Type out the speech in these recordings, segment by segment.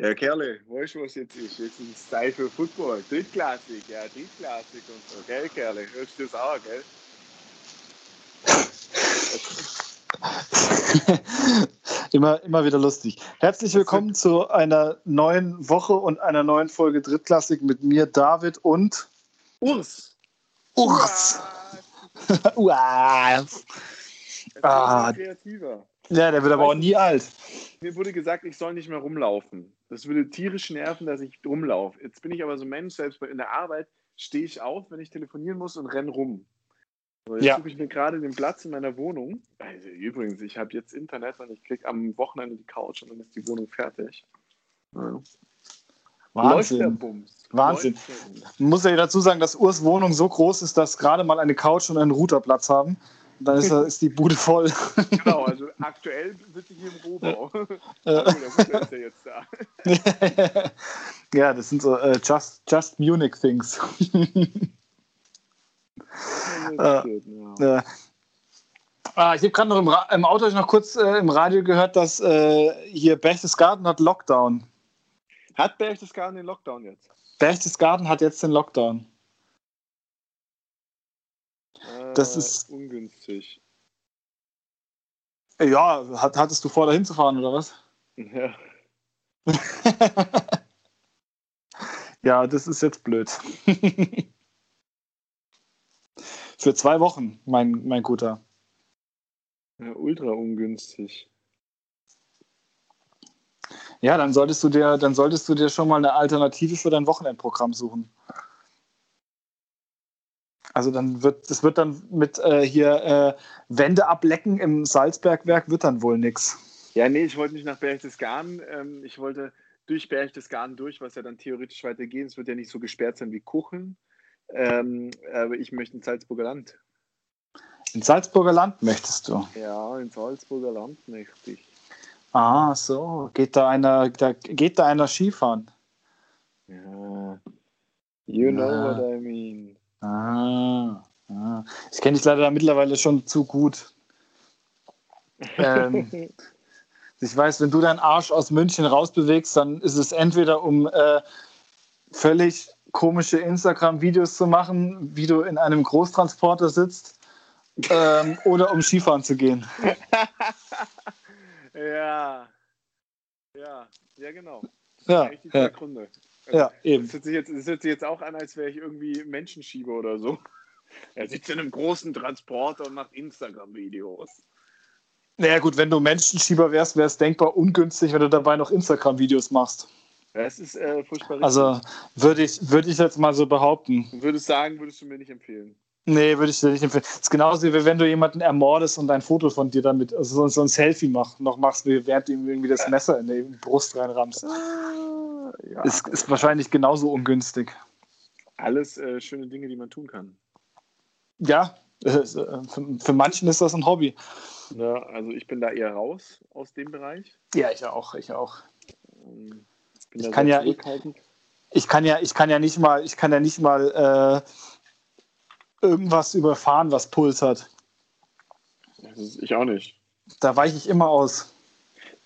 Ja, Kerle, weißt du, was jetzt ist? Jetzt ist es Zeit für Football. Drittklassik, ja, Drittklassik und so, gell, Kerle? Hörst du das auch, gell? immer, immer wieder lustig. Herzlich willkommen zu einer neuen Woche und einer neuen Folge Drittklassik mit mir, David und Urs. Urs. Urs. Ah. kreativer. Ja, der wird aber auch nie alt. Mir wurde gesagt, ich soll nicht mehr rumlaufen. Das würde tierisch nerven, dass ich rumlaufe. Jetzt bin ich aber so ein Mensch, selbst in der Arbeit stehe ich auf, wenn ich telefonieren muss und renne rum. So, jetzt Ja. suche ich mir gerade den Platz in meiner Wohnung. Also, übrigens, ich habe jetzt Internet und ich kriege am Wochenende die Couch und dann ist die Wohnung fertig. Ja. Wahnsinn. Wahnsinn. Man muss ja dazu sagen, dass Urs Wohnung so groß ist, dass gerade mal eine Couch und einen Routerplatz haben. Dann ist, ist die Bude voll. Genau, also aktuell sitze ich hier im Rohbau. oh, Äh. der ist ja jetzt da. ja, das sind so äh, just, just Munich Things. Ja. Äh, ah, ich habe gerade noch im, im Auto noch kurz äh, im Radio gehört, dass äh, hier Berchtesgaden hat Lockdown. Hat Berchtesgaden den Lockdown jetzt? Berchtesgaden hat jetzt den Lockdown. Das Äh, ist- ungünstig. Ja, hat, hattest du vor, da hinzufahren oder was? Ja. ja, das ist jetzt blöd. Für zwei Wochen, mein, mein Guter. ja, ultra ungünstig. Ja, dann solltest du dir, dann solltest du dir schon mal eine Alternative für dein Wochenendprogramm suchen. Also dann wird, das wird dann mit äh, hier äh, Wände ablecken im Salzbergwerk wird dann wohl nix. Ja, nee, ich wollte nicht nach Berchtesgaden. Ähm, ich wollte durch Berchtesgaden durch, was ja dann theoretisch weitergeht. Es wird ja nicht so gesperrt sein wie Kucheln. Ähm, aber ich möchte ins Salzburger Land. Ins Salzburger Land möchtest du. Ja, ins Salzburger Land möchte ich. Ah, so. Geht da einer, da, geht da einer Skifahren? Ja. You know Ja. what I mean. Ah, ah. Ich kenne dich leider mittlerweile schon zu gut. Ähm, ich weiß, wenn du deinen Arsch aus München rausbewegst, dann ist es entweder um äh, völlig komische Instagram-Videos zu machen, wie du in einem Großtransporter sitzt, ähm, oder um Skifahren zu gehen. ja. Ja, ja, genau. Ja, Eigentlich die zwei ja, Gründe. Ja eben. Das hört, sich jetzt, das hört sich jetzt auch an, als wäre ich irgendwie Menschenschieber oder so. Er sitzt in einem großen Transporter und macht Instagram-Videos. Naja gut, wenn du Menschenschieber wärst, wäre es denkbar ungünstig, wenn du dabei noch Instagram-Videos machst. Das ist äh, furchtbar richtig. Also würde ich, würde ich jetzt mal so behaupten. Würdest sagen, würdest du mir nicht empfehlen. Nee, würde ich dir nicht empfehlen. Das ist genauso wie wenn du jemanden ermordest und ein Foto von dir damit, also so, so ein Selfie mach, noch machst, während du ihm irgendwie das Messer in die Brust reinrammst. Ja, Ist, ist wahrscheinlich genauso ungünstig. alles äh, schöne Dinge, die man tun kann. Ja, äh, für, für manchen ist das ein Hobby. Ja, also ich bin da eher raus aus dem Bereich. Ja, ich auch, ich auch. Ähm, bin Ich da kann ja- zurückhaltend. Ich kann ja, ich kann ja nicht mal, ich kann ja nicht mal äh, irgendwas überfahren, was Puls hat. Ich auch nicht. Da weiche ich immer aus.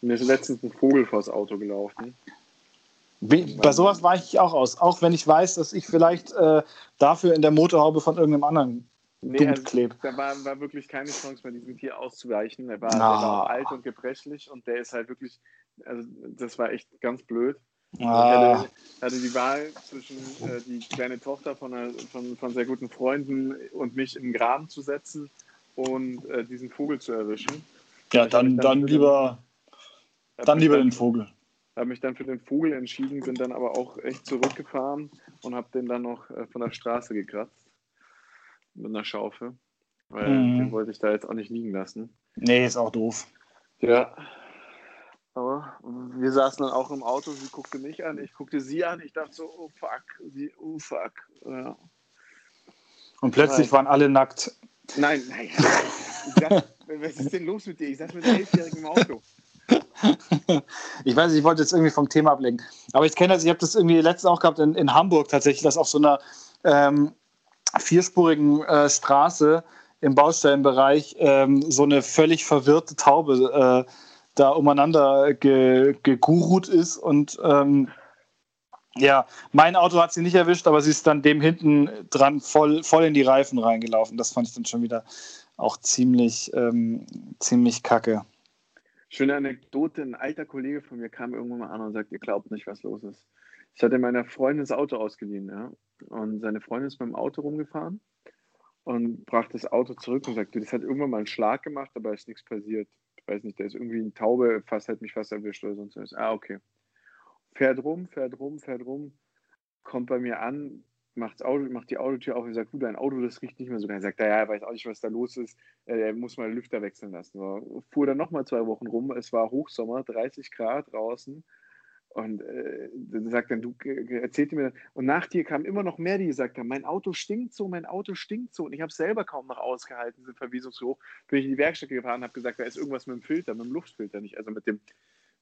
Mir ist letztens ein Vogel vors Auto gelaufen. Bei sowas weiche ich auch aus, auch wenn ich weiß, dass ich vielleicht äh, dafür in der Motorhaube von irgendeinem anderen Nee, also, kleb. da war, war wirklich keine Chance bei diesem Tier auszuweichen. Er war, der war alt und gebrechlich und der ist halt wirklich, also das war echt ganz blöd. Ich Ah, hatte, hatte die Wahl zwischen äh, die kleine Tochter von, einer, von, von sehr guten Freunden und mich im Graben zu setzen und äh, diesen Vogel zu erwischen. ja, ich dann, dann für lieber, dann lieber den Vogel. Habe mich dann für den Vogel entschieden, bin dann aber auch echt zurückgefahren und habe den dann noch äh, von der Straße gekratzt mit einer Schaufel, weil Mhm. den wollte ich da jetzt auch nicht liegen lassen. Nee, ist auch doof. Ja. Aber wir saßen dann auch im Auto, sie guckte mich an, ich guckte sie an, ich dachte so, oh fuck, sie, oh fuck. Ja. Und plötzlich Nein. waren alle nackt. Nein, nein. Sag, was ist denn los mit dir? Ich saß mit Elfjährigen im Auto. Ich weiß nicht, ich wollte jetzt irgendwie vom Thema ablenken. Aber ich kenne das, ich habe das irgendwie letztens auch gehabt in, in Hamburg tatsächlich, dass auf so einer ähm, vierspurigen äh, Straße im Baustellenbereich ähm, so eine völlig verwirrte Taube da umeinander ge, gegurut ist und ähm, ja, mein Auto hat sie nicht erwischt, aber sie ist dann dem hinten dran voll, voll in die Reifen reingelaufen. Das fand ich dann schon wieder auch ziemlich, ähm, ziemlich kacke. Schöne Anekdote: Ein alter Kollege von mir kam irgendwann mal an und sagt: Ihr glaubt nicht, was los ist. Ich hatte meiner Freundin das Auto ausgeliehen, ja. Und seine Freundin ist mit dem Auto rumgefahren und brachte das Auto zurück und sagte: Das hat irgendwann mal einen Schlag gemacht, aber ist nichts passiert. Weiß nicht, da ist irgendwie ein Taube, fast hat mich fast erwischt oder sonst was. Ah, okay fährt rum, fährt rum, fährt rum, kommt bei mir an, macht, Auto, macht die Autotür auf und sagt, du, dein Auto, das riecht nicht mehr so geil. Sagt, ja, er weiß auch nicht, was da los ist, er muss mal Lüfter wechseln lassen. So, fuhr dann nochmal zwei Wochen rum, es war Hochsommer, 30 Grad draußen. Und äh, dann sagt dann, du erzählt mir, und nach dir kamen immer noch mehr, die gesagt haben, mein Auto stinkt so, mein Auto stinkt so. Und ich habe es selber kaum noch ausgehalten, diese Verwiesung so hoch. Bin ich in die Werkstatt gefahren und habe gesagt, da ist irgendwas mit dem Filter, mit dem Luftfilter nicht, also mit dem,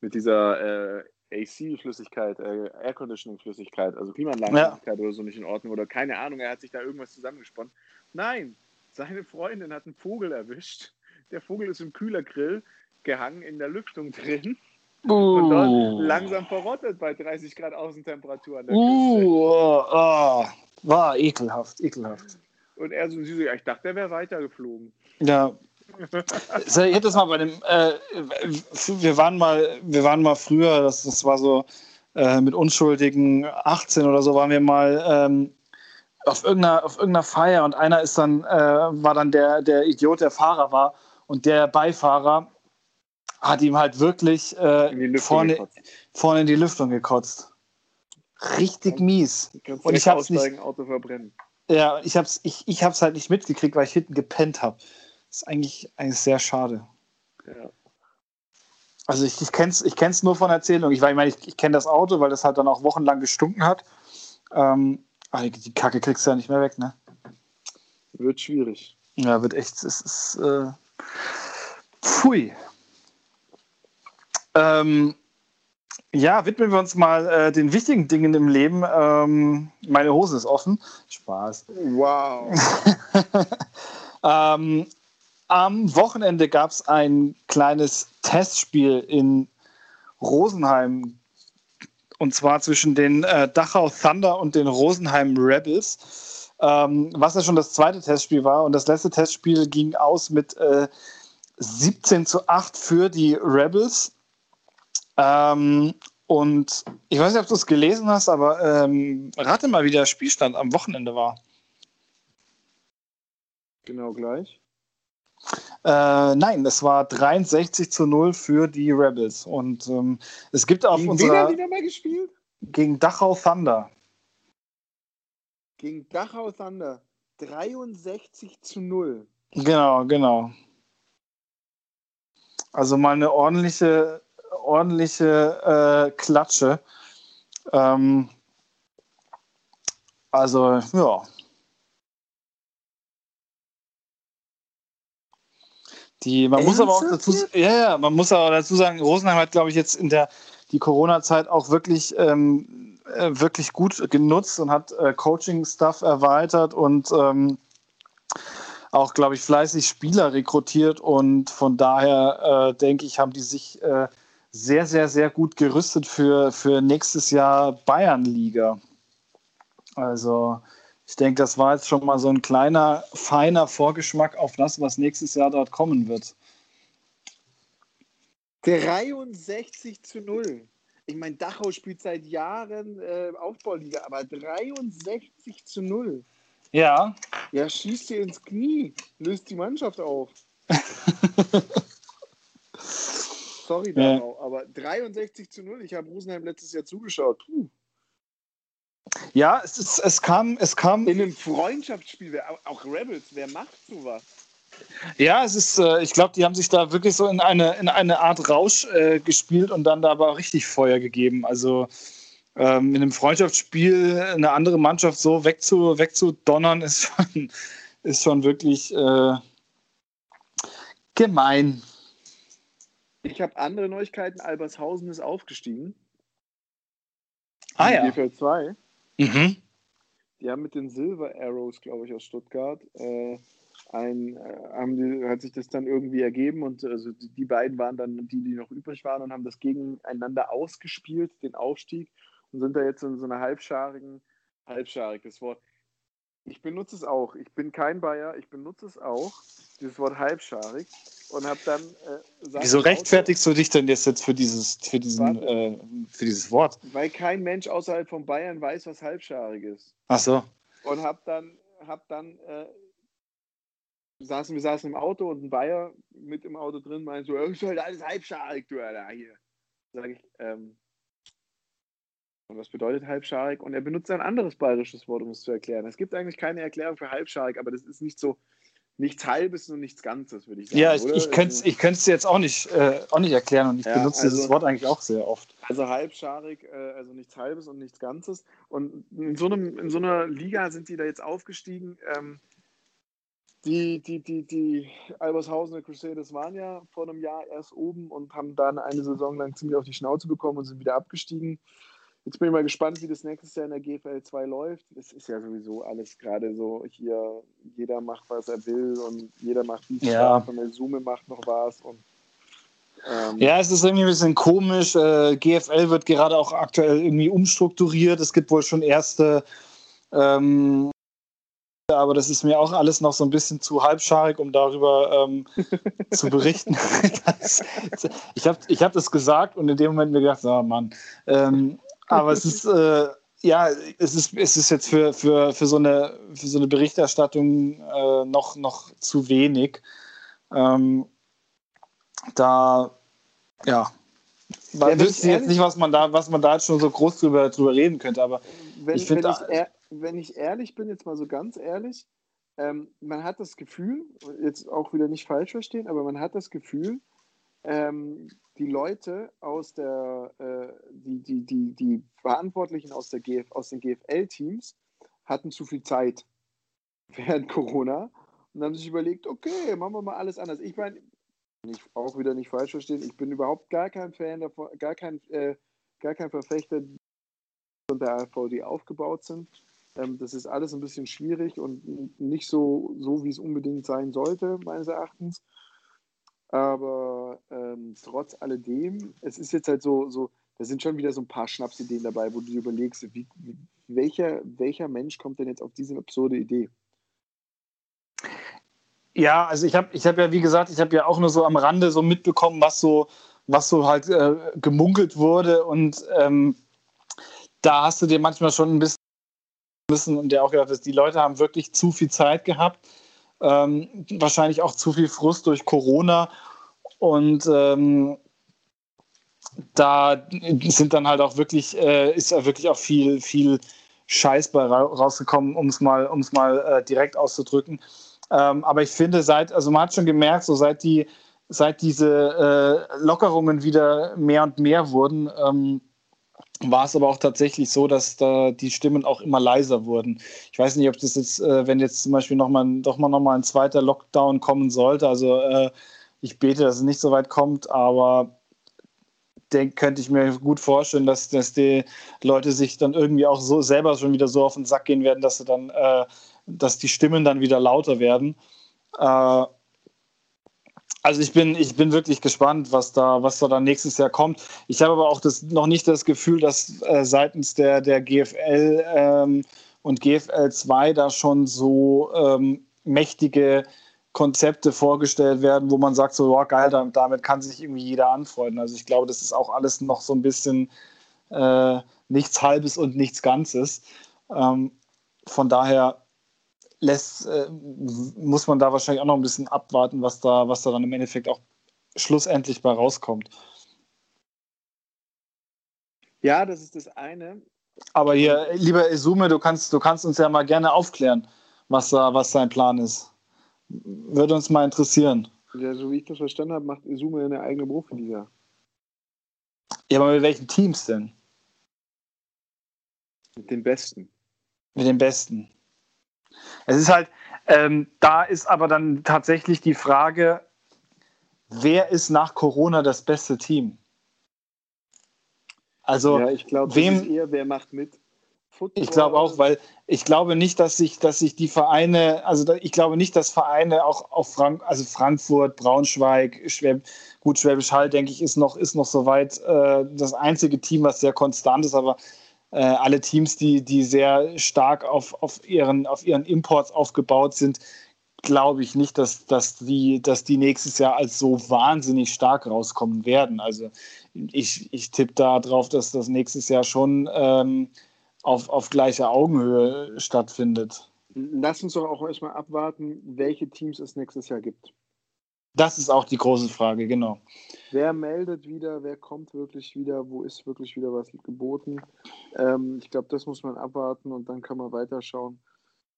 mit dieser äh, AC-Flüssigkeit, äh, Air Conditioning-Flüssigkeit, also Klimaanlagenflüssigkeit ja. oder so nicht in Ordnung oder keine Ahnung, er hat sich da irgendwas zusammengesponnen. Nein, seine Freundin hat einen Vogel erwischt. Der Vogel ist im Kühlergrill gehangen, in der Lüftung drin. Uh. Und dort langsam verrottet bei 30 Grad Außentemperatur an der uh, oh, oh. War ekelhaft, ekelhaft. Und er so, ich dachte, er wäre weitergeflogen. Ja, ich hätte das mal bei dem, äh, wir waren mal, wir waren mal früher, das, das war so äh, mit unschuldigen 18 oder so, waren wir mal ähm, auf, irgendeiner, auf irgendeiner Feier und einer ist dann, äh, war dann der, der Idiot, der Fahrer war und der Beifahrer hat ihm halt wirklich äh, vorne, vorne in die Lüftung gekotzt. Richtig mies. Und ich hab's nicht, Auto verbrennen. Ja, ich hab's, ich, ich hab's halt nicht mitgekriegt, weil ich hinten gepennt habe ist eigentlich, eigentlich sehr schade. Ja. Also ich, ich kenne es ich kenn's nur von Erzählung. Ich, ich meine, ich, ich kenne das Auto, weil das halt dann auch wochenlang gestunken hat. Ähm, aber die Kacke kriegst du ja nicht mehr weg, ne? Wird schwierig. Ja, wird echt. Es ist. Äh, pfui. Ähm, ja, widmen wir uns mal äh, den wichtigen Dingen im Leben. Ähm, meine Hose ist offen. Spaß. Wow. ähm, am Wochenende gab es ein kleines Testspiel in Rosenheim. Und zwar zwischen den äh, Dachau Thunder und den Rosenheim Rebels. Ähm, was ja schon das zweite Testspiel war. Und das letzte Testspiel ging aus mit äh, 17 zu 8 für die Rebels. Ähm, und ich weiß nicht, ob du es gelesen hast, aber ähm, rate mal, wie der Spielstand am Wochenende war. Genau gleich. Äh, nein, es war 63 zu 0 für die Rebels. Und ähm, es gibt auf gegen unserer. Wen haben die nochmal gespielt? Gegen Dachau Thunder. Gegen Dachau Thunder. 63 zu 0. Genau, genau. Also mal eine ordentliche, ordentliche äh, Klatsche. Ähm, also, ja. Die, man muss aber auch dazu, ja, ja, man muss aber dazu sagen, Rosenheim hat, glaube ich, jetzt in der die Corona-Zeit auch wirklich, ähm, äh, wirklich gut genutzt und hat äh, Coaching-Stuff erweitert und ähm, auch, glaube ich, fleißig Spieler rekrutiert und von daher äh, denke ich, haben die sich äh, sehr, sehr, sehr gut gerüstet für, für nächstes Jahr Bayernliga. Also ich denke, das war jetzt schon mal so ein kleiner, feiner Vorgeschmack auf das, was nächstes Jahr dort kommen wird. 63 zu 0. Ich meine, Dachau spielt seit Jahren äh, Aufbauliga, aber 63 zu 0. Ja. Ja, schießt dir ins Knie, löst die Mannschaft auf. Sorry, Dachau, ja. aber 63 zu 0. Ich habe Rosenheim letztes Jahr zugeschaut. Puh. Ja, es, ist, es, kam, es kam. In einem Freundschaftsspiel, auch Rebels, wer macht sowas? Ja, es ist, äh, ich glaube, die haben sich da wirklich so in eine, in eine Art Rausch äh, gespielt und dann da aber richtig Feuer gegeben. Also ähm, in einem Freundschaftsspiel eine andere Mannschaft so wegzu, wegzudonnern, ist schon, ist schon wirklich äh, gemein. Ich habe andere Neuigkeiten. Albershausen ist aufgestiegen. Ah ja. GFL 2. Mhm. Die haben mit den Silver Arrows, glaube ich, aus Stuttgart, äh, ein, äh, haben die, hat sich das dann irgendwie ergeben und also die, die beiden waren dann die, die noch übrig waren und haben das gegeneinander ausgespielt, den Aufstieg und sind da jetzt in so einer halbscharigen, halbscharig, das Wort. Ich benutze es auch. Ich bin kein Bayer, ich benutze es auch, dieses Wort halbscharig und habe dann. Äh, Wieso rechtfertigst du dich denn jetzt, jetzt für, dieses, für, diesen, äh, für dieses Wort? Weil kein Mensch außerhalb von Bayern weiß, was halbscharig ist. Ach so. Und habe dann, hab dann äh, saßen, wir saßen im Auto und ein Bayer mit im Auto drin meint so, ist halt alles halbscharig, du Alter, hier. Sag ich, ähm, und was bedeutet halbscharig? Und er benutzt ein anderes bayerisches Wort, um es zu erklären. Es gibt eigentlich keine Erklärung für halbscharig, aber das ist nicht so, nichts Halbes und nichts Ganzes, würde ich sagen. Ja, ich, ich könnte es ich jetzt auch nicht, äh, auch nicht erklären und ich ja, benutze also, dieses Wort eigentlich auch sehr oft. Also halbscharig, äh, also nichts Halbes und nichts Ganzes. Und in so, einem, in so einer Liga sind die da jetzt aufgestiegen. Ähm, die, die, die, die Albershausener Crusaders waren ja vor einem Jahr erst oben und haben dann eine Saison lang ziemlich auf die Schnauze bekommen und sind wieder abgestiegen. Jetzt bin ich mal gespannt, wie das nächstes Jahr in der GFL 2 läuft. Es ist ja sowieso alles gerade so hier, jeder macht, was er will und jeder macht wie ja. und der Zoom macht noch was. Und, ähm, ja, es ist irgendwie ein bisschen komisch. Äh, GFL wird gerade auch aktuell irgendwie umstrukturiert. Es gibt wohl schon erste ähm, aber das ist mir auch alles noch so ein bisschen zu halbscharig, um darüber ähm, zu berichten. das, ich habe ich hab das gesagt und in dem Moment mir gedacht, oh Mann. Aber es ist, äh, ja, es ist, es ist jetzt für, für, für, so, eine, für so eine Berichterstattung äh, noch, noch zu wenig. Ähm, da, ja, ja, wüsste jetzt nicht, was man da, was man da jetzt schon so groß drüber, drüber reden könnte, aber wenn, ich finde. Wenn, wenn, ich ehrlich bin, jetzt mal so ganz ehrlich, ähm, man hat das Gefühl, jetzt auch wieder nicht falsch verstehen, aber man hat das Gefühl, ähm, die Leute aus der, äh, die, die, die, die Verantwortlichen aus, der GF, aus den GFL-Teams hatten zu viel Zeit während Corona und haben sich überlegt, okay, machen wir mal alles anders. Ich meine, nicht, auch wieder nicht falsch verstehen, ich bin überhaupt gar kein Fan davon, gar kein, äh, gar kein Verfechter von der AFV, die aufgebaut sind. Ähm, das ist alles ein bisschen schwierig und nicht so, so wie es unbedingt sein sollte, meines Erachtens. Aber ähm, trotz alledem, es ist jetzt halt so, so, da sind schon wieder so ein paar Schnapsideen dabei, wo du dir überlegst, wie, wie, welcher, welcher Mensch kommt denn jetzt auf diese absurde Idee? Ja, also ich habe ich hab ja, wie gesagt, ich habe ja auch nur so am Rande so mitbekommen, was so, was so halt äh, gemunkelt wurde. Und ähm, da hast du dir manchmal schon ein bisschen müssen und der auch gedacht hat, die Leute haben wirklich zu viel Zeit gehabt ähm, wahrscheinlich auch zu viel Frust durch Corona und ähm, da sind dann halt auch wirklich, äh, ist ja wirklich auch viel, viel Scheiß bei rausgekommen, um es mal, um's mal äh, direkt auszudrücken. Ähm, aber ich finde, seit, also man hat schon gemerkt, so seit die, seit diese äh, Lockerungen wieder mehr und mehr wurden, ähm, war es aber auch tatsächlich so, dass da die Stimmen auch immer leiser wurden. Ich weiß nicht, ob das jetzt, äh, wenn jetzt zum Beispiel nochmal doch mal nochmal ein zweiter Lockdown kommen sollte, also äh, ich bete, dass es nicht so weit kommt, aber denk, könnte ich mir gut vorstellen, dass, dass die Leute sich dann irgendwie auch so selber schon wieder so auf den Sack gehen werden, dass sie dann, äh, dass die Stimmen dann wieder lauter werden. Äh, also ich bin, ich bin wirklich gespannt, was da, was da dann nächstes Jahr kommt. Ich habe aber auch das, noch nicht das Gefühl, dass äh, seitens der, der GFL ähm, und GFL 2 da schon so ähm, mächtige Konzepte vorgestellt werden, wo man sagt, so, oh, geil, damit kann sich irgendwie jeder anfreunden. Also ich glaube, das ist auch alles noch so ein bisschen äh, nichts Halbes und nichts Ganzes. Ähm, von daher lässt, äh, muss man da wahrscheinlich auch noch ein bisschen abwarten, was da, was da dann im Endeffekt auch schlussendlich bei rauskommt. Ja, das ist das eine. Aber hier, lieber Isume, du kannst, du kannst uns ja mal gerne aufklären, was, da, was sein Plan ist. Würde uns mal interessieren. Ja, so wie ich das verstanden habe, macht Isume eine eigene Profiliga. Ja, aber mit welchen Teams denn? Mit den Besten. Mit den Besten. Es ist halt, ähm, da ist aber dann tatsächlich die Frage, wer ist nach Corona das beste Team? Also, ja, ich glaube, wem eher, wer macht mit. Football. Ich glaube auch, weil ich glaube nicht, dass sich, dass sich die Vereine, also ich glaube nicht, dass Vereine auch auf Frank, also Frankfurt, Braunschweig, Schwäb, gut, Schwäbisch Hall, denke ich, ist noch, ist noch soweit äh, das einzige Team, was sehr konstant ist, aber alle Teams, die, die sehr stark auf, auf, ihren, auf ihren Imports aufgebaut sind, glaube ich nicht, dass, dass, die, dass die nächstes Jahr als so wahnsinnig stark rauskommen werden. Also ich, ich tippe da drauf, dass das nächstes Jahr schon ähm, auf, auf gleicher Augenhöhe stattfindet. Lass uns doch auch erstmal abwarten, welche Teams es nächstes Jahr gibt. Das ist auch die große Frage, genau. Wer meldet wieder, wer kommt wirklich wieder, wo ist wirklich wieder was geboten? Ähm, ich glaube, das muss man abwarten und dann kann man weiterschauen.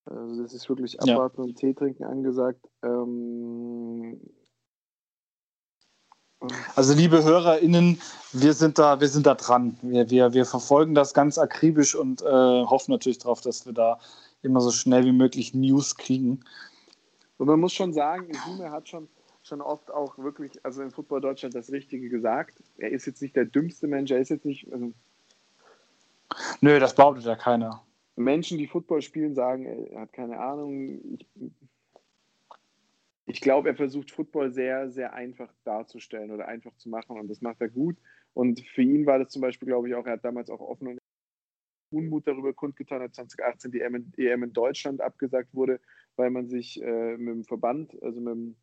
Also das ist wirklich abwarten ja. und Tee trinken angesagt. Ähm, also liebe HörerInnen, wir sind da, wir sind da dran. Wir, wir, wir verfolgen das ganz akribisch und äh, hoffen natürlich darauf, dass wir da immer so schnell wie möglich News kriegen. Und man muss schon sagen, Isume hat schon, schon oft auch wirklich, also in Football Deutschland das Richtige gesagt. Er ist jetzt nicht der dümmste Mensch, er ist jetzt nicht. Also Nö, das behauptet ja keiner. Menschen, die Football spielen, sagen, er hat keine Ahnung. Ich, ich glaube, er versucht Football sehr, sehr einfach darzustellen oder einfach zu machen und das macht er gut. Und für ihn war das zum Beispiel, glaube ich, auch, er hat damals auch offen und Unmut darüber kundgetan, als 2018 die EM in Deutschland abgesagt wurde, weil man sich äh, mit dem Verband, also mit dem,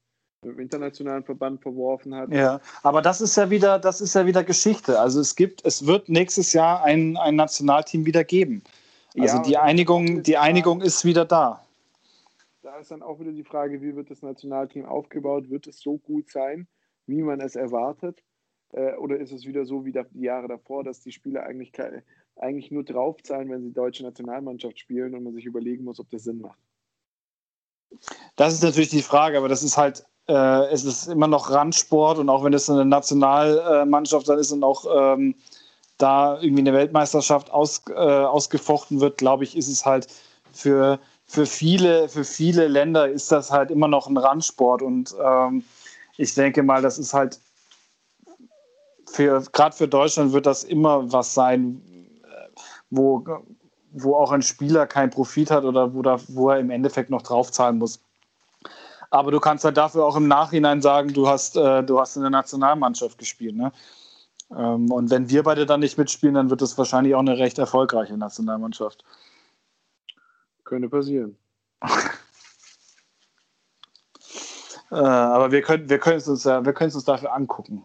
dem, internationalen Verband verworfen hat. Ja, aber das ist ja wieder, das ist ja wieder Geschichte. Also es gibt, es wird nächstes Jahr ein, ein Nationalteam wieder geben. Also ja, die Einigung, die Einigung ist wieder da da ist dann auch wieder die Frage, wie wird das Nationalteam aufgebaut? Wird es so gut sein, wie man es erwartet? Äh, oder ist es wieder so wie die Jahre davor, dass die Spieler eigentlich, eigentlich nur draufzahlen, wenn sie deutsche Nationalmannschaft spielen und man sich überlegen muss, ob das Sinn macht? Das ist natürlich die Frage, aber das ist halt, äh, es ist immer noch Randsport und auch wenn es eine Nationalmannschaft dann ist und auch ähm, da irgendwie eine Weltmeisterschaft aus, äh, ausgefochten wird, glaube ich, ist es halt für für viele, für viele Länder ist das halt immer noch ein Randsport und ähm, ich denke mal, das ist halt für gerade für Deutschland wird das immer was sein, äh, wo, wo auch ein Spieler keinen Profit hat oder wo, da, wo er im Endeffekt noch draufzahlen muss. Aber du kannst halt dafür auch im Nachhinein sagen, du hast, äh, du hast in der Nationalmannschaft gespielt. Ne? Ähm, und wenn wir beide dann nicht mitspielen, dann wird es wahrscheinlich auch eine recht erfolgreiche Nationalmannschaft. Könnte passieren. äh, aber wir können, wir können es uns, wir können es uns dafür angucken.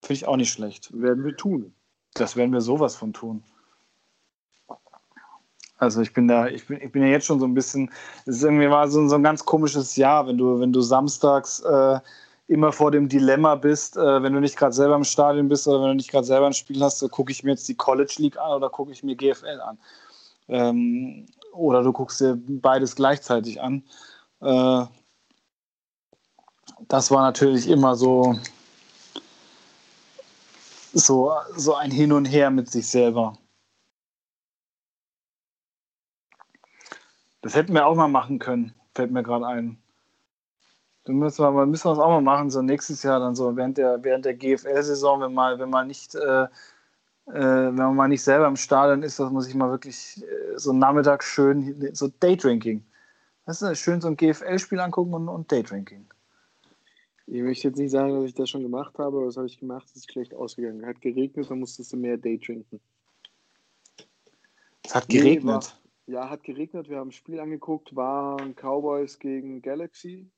Finde ich auch nicht schlecht. Werden wir tun. Das werden wir sowas von tun. Also ich bin da, ich bin, ich bin ja jetzt schon so ein bisschen, es ist irgendwie mal so, so ein ganz komisches Jahr, wenn du, wenn du samstags äh, immer vor dem Dilemma bist, äh, wenn du nicht gerade selber im Stadion bist oder wenn du nicht gerade selber ein Spiel hast, so gucke ich mir jetzt die College League an oder gucke ich mir GFL an. Ähm, oder du guckst dir beides gleichzeitig an. Äh, das war natürlich immer so, so, so ein Hin und Her mit sich selber. Das hätten wir auch mal machen können, fällt mir gerade ein. Da müssen wir, müssen wir das auch mal machen, so nächstes Jahr dann so während der, während der GFL-Saison, wenn mal, wenn mal nicht äh, äh, wenn man mal nicht selber im Stadion ist, dass man sich mal wirklich äh, so Nachmittag schön, so Daydrinking. Das ist schön so ein GFL-Spiel angucken und, und Daydrinking. Ich möchte jetzt nicht sagen, dass ich das schon gemacht habe, aber das habe ich gemacht, es ist schlecht ausgegangen. Hat geregnet, dann musstest du mehr Daydrinken. Es hat geregnet? Nee, war, ja, hat geregnet. Wir haben ein Spiel angeguckt, waren Cowboys gegen Galaxy.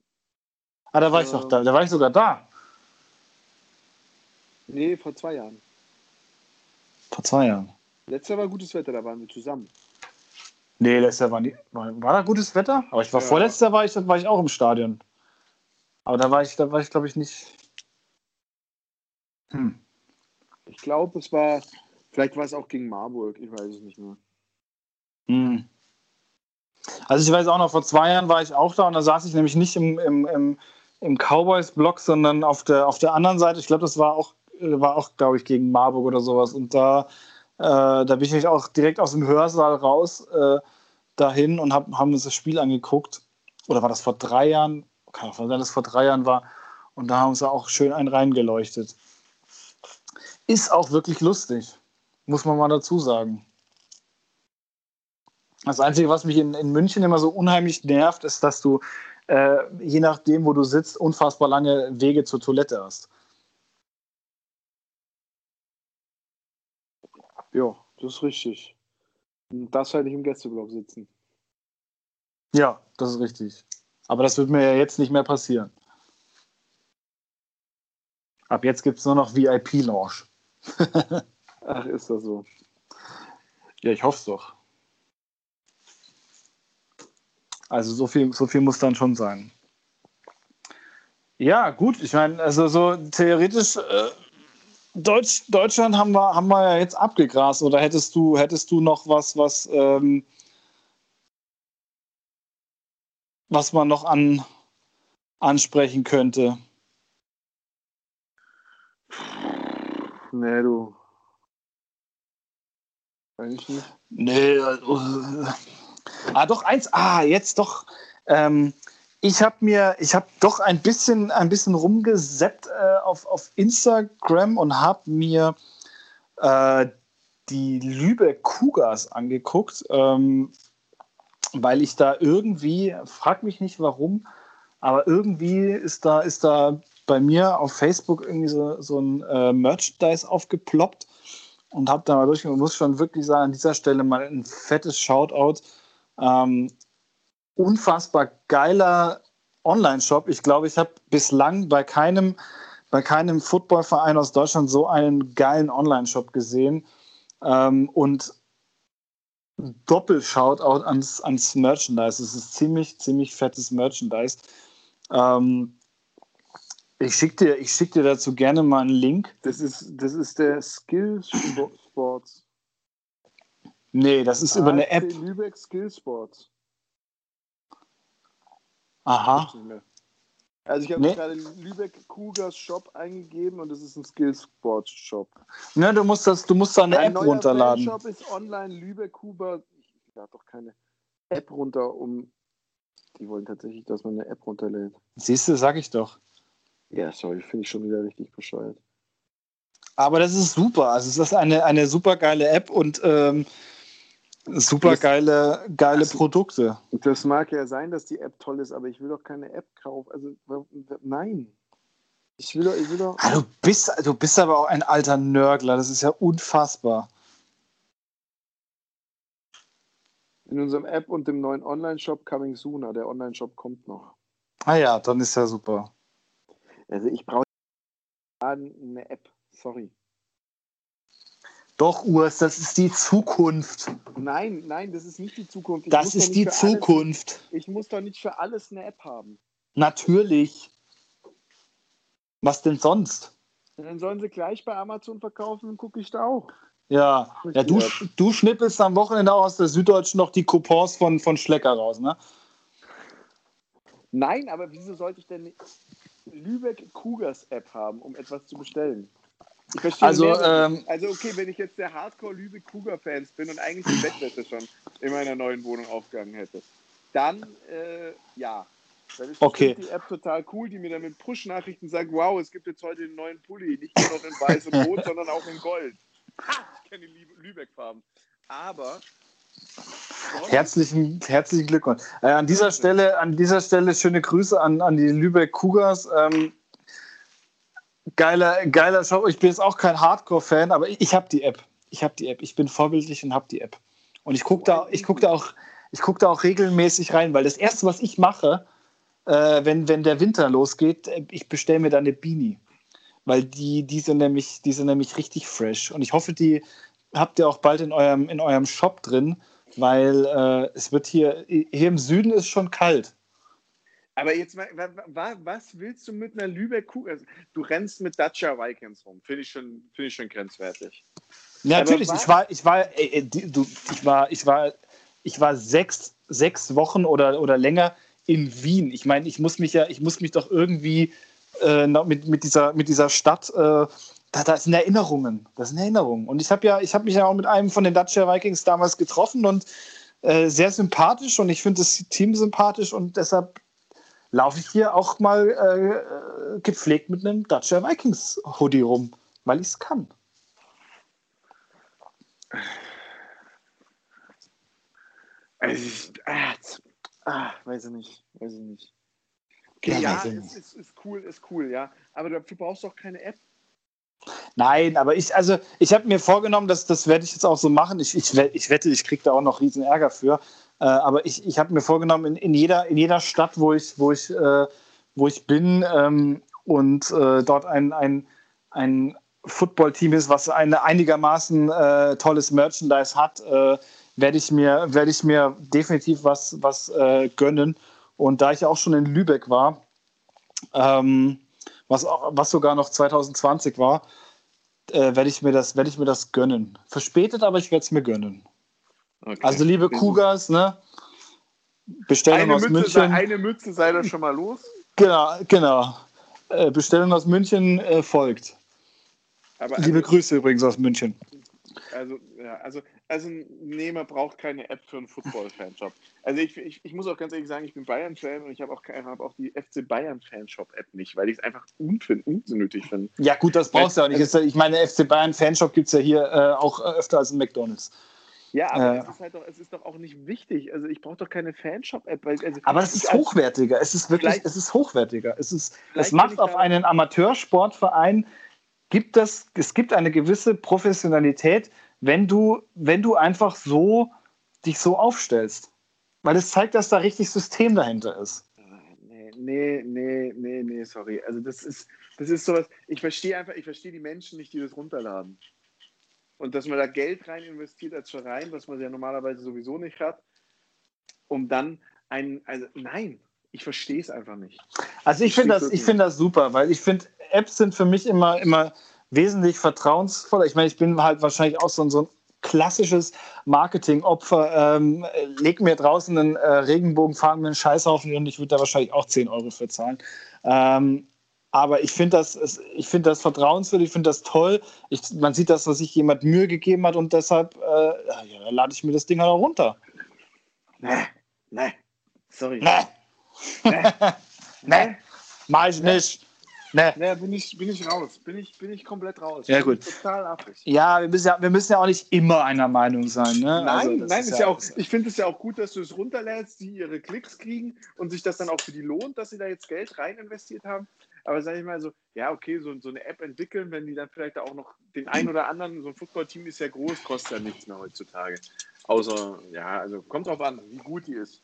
Ah, da war ähm, ich noch da. Da war ich sogar da. Nee, vor zwei Jahren. Vor zwei Jahren. Letztes Jahr war gutes Wetter, da waren wir zusammen. Nee, letztes Jahr war, nie, war, war da gutes Wetter? Aber ich war ja. vorletztes Jahr war ich, war ich auch im Stadion. Aber da war ich, da war ich, glaube ich, nicht. Hm. Ich glaube, es war, vielleicht war es auch gegen Marburg, ich weiß es nicht mehr. Hm. Also ich weiß auch noch, vor zwei Jahren war ich auch da und da saß ich nämlich nicht im, im, im, im Cowboys-Block, sondern auf der, auf der anderen Seite. Ich glaube, das war auch war auch, glaube ich, gegen Marburg oder sowas. Und da, äh, da bin ich auch direkt aus dem Hörsaal raus äh, dahin und hab, haben uns das Spiel angeguckt. Oder war das vor drei Jahren? Kann auch sein, dass es vor drei Jahren war. Und da haben sie auch schön einen reingeleuchtet. Ist auch wirklich lustig, muss man mal dazu sagen. Das Einzige, was mich in, in München immer so unheimlich nervt, ist, dass du äh, je nachdem, wo du sitzt, unfassbar lange Wege zur Toilette hast. Ja, das ist richtig. Und das halt nicht im Gästeblock sitzen. Ja, das ist richtig. Aber das wird mir ja jetzt nicht mehr passieren. Ab jetzt gibt es nur noch VIP-Lounge. Ach, ist das so? Ja, ich hoffe es doch. Also so viel, so viel muss dann schon sein. Ja, gut, ich meine, also so theoretisch, äh, Deutsch, Deutschland haben wir, haben wir ja jetzt abgegrast. Oder hättest du, hättest du noch was, was, ähm, was man noch an, ansprechen könnte? Nee, du. Eigentlich nicht. Nee, also, ah, doch eins, ah, jetzt doch. Ähm, ich habe mir, ich habe doch ein bisschen, ein bisschen rumgeseppt äh, auf, auf Instagram und habe mir äh, die Lübeck Cougars angeguckt, ähm, weil ich da irgendwie, frag mich nicht warum, aber irgendwie ist da, ist da bei mir auf Facebook irgendwie so, so ein äh, Merchandise aufgeploppt und habe da mal durchgegangen. muss schon wirklich sagen, an dieser Stelle mal ein fettes Shoutout. Ähm, unfassbar geiler Online-Shop. Ich glaube, ich habe bislang bei keinem, bei keinem Footballverein aus Deutschland so einen geilen Online-Shop gesehen. Ähm, und Doppel-Shoutout ans, ans Merchandise. Es ist ziemlich, ziemlich fettes Merchandise. Ähm, ich schicke dir, schick dir dazu gerne mal einen Link. Das ist, das ist der Skill Sports. Nee, das ist über eine App. Lübeck Skill Sports. Aha. Also ich habe nee. gerade Lübeck Cougars Shop eingegeben und das ist ein Skill Sports Shop. Ne, du musst das, du musst da eine ein App runterladen. Der Shop ist online Lübeck Kuba. Ich lade doch keine App runter, um. Die wollen tatsächlich, dass man eine App runterlädt. Siehst du, sag ich doch. Ja, sorry, finde ich schon wieder richtig bescheuert. Aber das ist super. Also es ist eine, eine super geile App und ähm, super geile, geile das, Produkte. Das mag ja sein, dass die App toll ist, aber ich will doch keine App kaufen. Also nein. Ich will doch, ich will doch. Ah, du, bist, du bist aber auch ein alter Nörgler, das ist ja unfassbar. In unserem App und dem neuen Online-Shop Coming Sooner. Der Online-Shop kommt noch. Ah ja, dann ist ja super. Also ich brauche eine App, sorry. Doch, Urs, das ist die Zukunft. Nein, nein, das ist nicht die Zukunft. Ich das ist die Zukunft. Alles, ich muss doch nicht für alles eine App haben. Natürlich. Was denn sonst? Dann sollen sie gleich bei Amazon verkaufen und gucke ich da auch. Ja, ja du, du schnippelst am Wochenende auch aus der Süddeutschen noch die Coupons von, von Schlecker raus, ne? Nein, aber wieso sollte ich denn Lübeck Cougars App haben, um etwas zu bestellen. Ich verstehe also, ähm, also okay, wenn ich jetzt der Hardcore Lübeck Cougar Fans bin und eigentlich die Bettwäsche schon in meiner neuen Wohnung aufgegangen hätte, dann äh, ja. Dann ist okay. die App total cool, die mir dann mit Push-Nachrichten sagt, wow, es gibt jetzt heute einen neuen Pulli, nicht nur noch in weiß und rot, sondern auch in gold. Ha, ich kenne die Lübeck-Farben. Aber Herzlichen, herzlichen Glückwunsch. Äh, an, dieser Stelle, an dieser Stelle schöne Grüße an, an die Lübeck Cougars. Ähm, geiler, geiler Show. Ich bin jetzt auch kein Hardcore-Fan, aber ich, ich habe die App. Ich habe die App. Ich bin vorbildlich und habe die App. Und ich gucke da, guck da, auch, guck da auch regelmäßig rein, weil das Erste, was ich mache, äh, wenn, wenn der Winter losgeht, äh, ich bestelle mir da eine Beanie. Weil die, die, sind nämlich, die sind nämlich richtig fresh. Und ich hoffe, die habt ihr auch bald in eurem, in eurem Shop drin weil äh, es wird hier, hier im Süden ist schon kalt. Aber jetzt mal, was willst du mit einer Lübeck Kuh? Also, du rennst mit Dacia Vikings rum. Finde ich, schon, find ich schon grenzwertig. Ja, natürlich. Ich war, ich war, ey, du, ich war, ich war, ich war sechs, sechs Wochen oder, oder länger in Wien. Ich meine, ich muss mich ja, ich muss mich doch irgendwie äh, mit, mit, dieser, mit dieser Stadt äh, da, das sind Erinnerungen. Das sind Erinnerungen. Und ich habe ja, ich habe mich ja auch mit einem von den Dutch Vikings damals getroffen und äh, sehr sympathisch und ich finde das Team sympathisch und deshalb laufe ich hier auch mal äh, gepflegt mit einem Dutch Vikings Hoodie rum, weil ich es kann. weiß ich, ah, ah, weiß ich nicht, weiß ich nicht. Okay, ja, ja ist, ist, ist cool, ist cool, ja. Aber dafür brauchst du auch keine App. Nein, aber ich, also ich habe mir vorgenommen, dass das werde ich jetzt auch so machen. Ich, ich, ich wette, ich kriege da auch noch riesen Ärger für. Äh, aber ich, ich habe mir vorgenommen, in, in, jeder, in jeder Stadt, wo ich, wo ich, äh, wo ich bin ähm, und äh, dort ein, ein, ein Football-Team ist, was ein einigermaßen äh, tolles Merchandise hat, äh, werde ich, mir, werd ich mir definitiv was, was äh, gönnen. Und da ich auch schon in Lübeck war, ähm, was, auch, was sogar noch 2020 war, werde ich, werd ich mir das gönnen. Verspätet, aber ich werde es mir gönnen. Okay. Also liebe Cougars, ne? Bestellung eine aus Mütze München. Sei, eine Mütze sei da schon mal los. Genau, genau. Äh, Bestellung aus München äh, folgt. Aber liebe also, Grüße übrigens aus München. Also, ja, also, also ein Nehmer braucht keine App für einen Football-Fanshop. Also ich, ich, ich, muss auch ganz ehrlich sagen, ich bin Bayern-Fan und ich habe auch, hab auch die FC Bayern-Fanshop-App nicht, weil ich es einfach unnötig finde. Ja gut, das brauchst du ja auch nicht. Also, ich meine, FC Bayern-Fanshop gibt es ja hier äh, auch öfter als in McDonalds. Ja, aber äh, es, ist halt doch, es ist doch auch nicht wichtig. Also ich brauche doch keine Fanshop-App. Also aber es ist hochwertiger. Es ist wirklich, es ist hochwertiger. Es, ist, es macht auf einen Amateursportverein, gibt das, es gibt eine gewisse Professionalität, wenn du, wenn du einfach so dich so aufstellst. Weil es zeigt, dass da richtig System dahinter ist. Nee, nee, nee, nee, nee, sorry. Also das ist, das ist sowas, ich verstehe einfach, ich verstehe die Menschen nicht, die das runterladen. Und dass man da Geld rein investiert als Verein, was man ja normalerweise sowieso nicht hat, um dann ein, also nein, ich verstehe es einfach nicht. Also ich finde das, ich das super, weil ich finde, Apps sind für mich immer, immer wesentlich vertrauensvoller. Ich meine, ich bin halt wahrscheinlich auch so, so ein klassisches Marketing-Opfer. Ähm, leg mir draußen einen äh, regenbogenfarbenen Scheißhaufen und ich würde da wahrscheinlich auch 10 Euro für zahlen. Ähm, aber ich finde das, find das vertrauenswürdig, ich finde das toll. Ich, man sieht, dass sich jemand Mühe gegeben hat und deshalb äh, ja, lade ich mir das Ding halt auch runter. Nee, nee, sorry. Nee. Nee, nee. mach ich nicht. Nee. nee, bin, ich, bin ich raus. Bin ich, bin ich komplett raus. Ja, gut. Total affig. Ja wir, müssen ja, wir müssen ja auch nicht immer einer Meinung sein. Ne? Nein, also, nein ist ja, auch, ich finde es ja auch gut, dass du es runterlädst, die ihre Klicks kriegen und sich das dann auch für die lohnt, dass sie da jetzt Geld rein investiert haben. Aber sage ich mal so, ja, okay, so, so eine App entwickeln, wenn die dann vielleicht auch noch den einen oder anderen, so ein Footballteam ist ja groß, kostet ja nichts mehr heutzutage. Außer, ja, also kommt drauf an, wie gut die ist,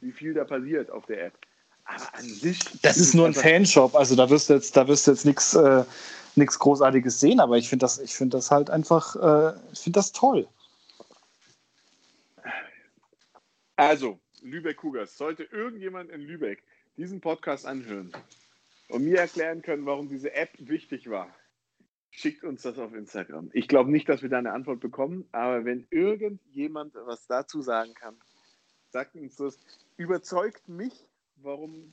wie viel da passiert auf der App. Aber an sich. Das ist nur ein Fanshop, also da wirst du jetzt, da wirst du jetzt nichts äh, Großartiges sehen, aber ich finde das, find das halt einfach, äh, ich finde das toll. Also, Lübeck Cougars, sollte irgendjemand in Lübeck diesen Podcast anhören und mir erklären können, warum diese App wichtig war, schickt uns das auf Instagram. Ich glaube nicht, dass wir da eine Antwort bekommen, aber wenn irgendjemand was dazu sagen kann, sagt uns das. Überzeugt mich, warum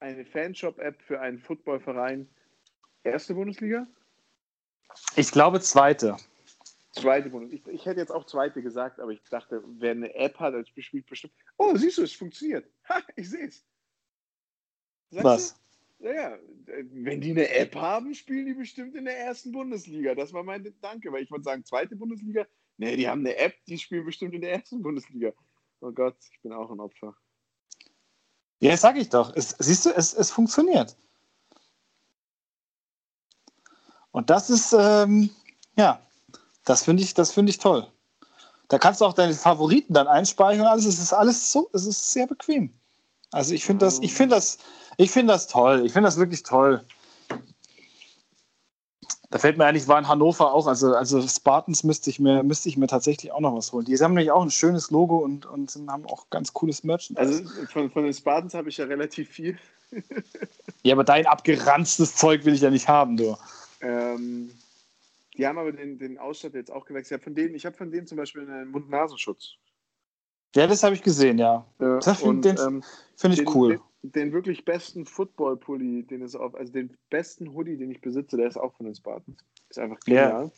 eine Fanshop-App für einen Footballverein erste Bundesliga? Ich glaube zweite. Zweite Bundesliga. Ich, ich, hätte jetzt auch zweite gesagt, aber ich dachte, wer eine App hat, als spielt bestimmt. Oh, siehst du, es funktioniert. Ha, ich sehe es. Was? Naja, wenn die eine App haben, spielen die bestimmt in der ersten Bundesliga. Das war mein Gedanke, weil ich wollte sagen, zweite Bundesliga. Nee, die haben eine App, die spielen bestimmt in der ersten Bundesliga. Oh Gott, ich bin auch ein Opfer. Ja, sag ich doch. Es, siehst du, es, es funktioniert. Und das ist, ähm, ja, das finde ich, das ich toll. Da kannst du auch deine Favoriten dann einspeichern und alles. Es ist alles so, es ist sehr bequem. Also ich finde das, ich finde das, ich finde das toll. Ich finde das wirklich toll. Da fällt mir eigentlich, war in Hannover auch, also, also Spartans müsste ich, mir, müsste ich mir tatsächlich auch noch was holen. Die haben nämlich auch ein schönes Logo und, und haben auch ganz cooles Merchandise. Also von, von den Spartans habe ich ja relativ viel. ja, aber dein abgeranztes Zeug will ich ja nicht haben, du. Ähm, die haben aber den, den Ausstatter jetzt auch gewechselt. Ich habe von denen, ich habe von denen zum Beispiel einen Mund-Nasenschutz. Ja, das habe ich gesehen, ja. ja das finde ähm, find ich cool. Den, den, wirklich besten Football-Pulli, den es auf, also den besten Hoodie, den ich besitze, der ist auch von den Spartans. Ist einfach genial.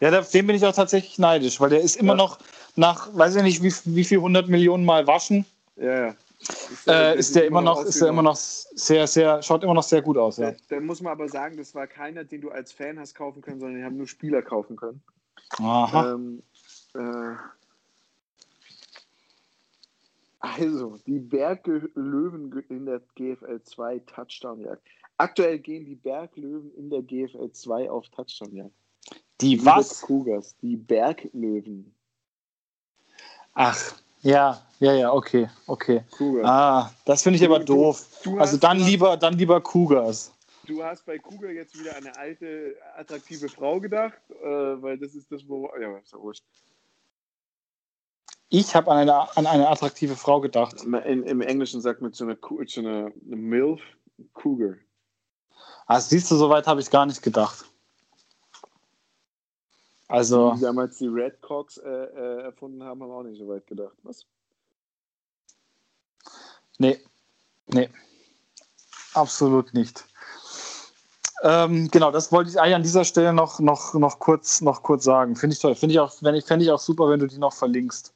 Ja, ja dem bin ich auch tatsächlich neidisch, weil der ist immer ja. noch nach, weiß ich nicht, wie, wie viel hundert Millionen Mal waschen. Ja, ja. Ist der, äh, ist der immer noch, ist der immer noch sehr, sehr, schaut immer noch sehr gut aus, ja. Da muss man aber sagen, das war keiner, den du als Fan hast kaufen können, sondern die haben nur Spieler kaufen können. Aha. Ähm, äh, Also, die Berglöwen in der GFL 2 Touchdown-Jagd. Aktuell gehen die Berglöwen in der GFL 2 auf Touchdown-Jagd. Die was? Cougars, die Berglöwen. Ach, ja, ja, ja, okay, okay. Cougars. Ah, das finde ich Du- aber du- doof. du Also hast- dann du lieber, dann lieber Cougars. Du hast bei Cougar jetzt wieder eine alte, attraktive Frau gedacht, äh, weil das ist das, wo. Ja, ist ja wurscht. Ich habe an eine, an eine attraktive Frau gedacht. In, Im Englischen sagt man zu einer, zu einer eine MILF Cougar. Ah, siehst du, soweit habe ich gar nicht gedacht. Also, Die damals die Red Cox äh, äh, erfunden haben, haben auch nicht so weit gedacht. Was? nee, nee, absolut nicht. Ähm, genau, das wollte ich eigentlich an dieser Stelle noch, noch, noch, kurz, noch kurz sagen. Finde ich toll. Finde ich auch, wenn ich, fände ich auch super, wenn du die noch verlinkst.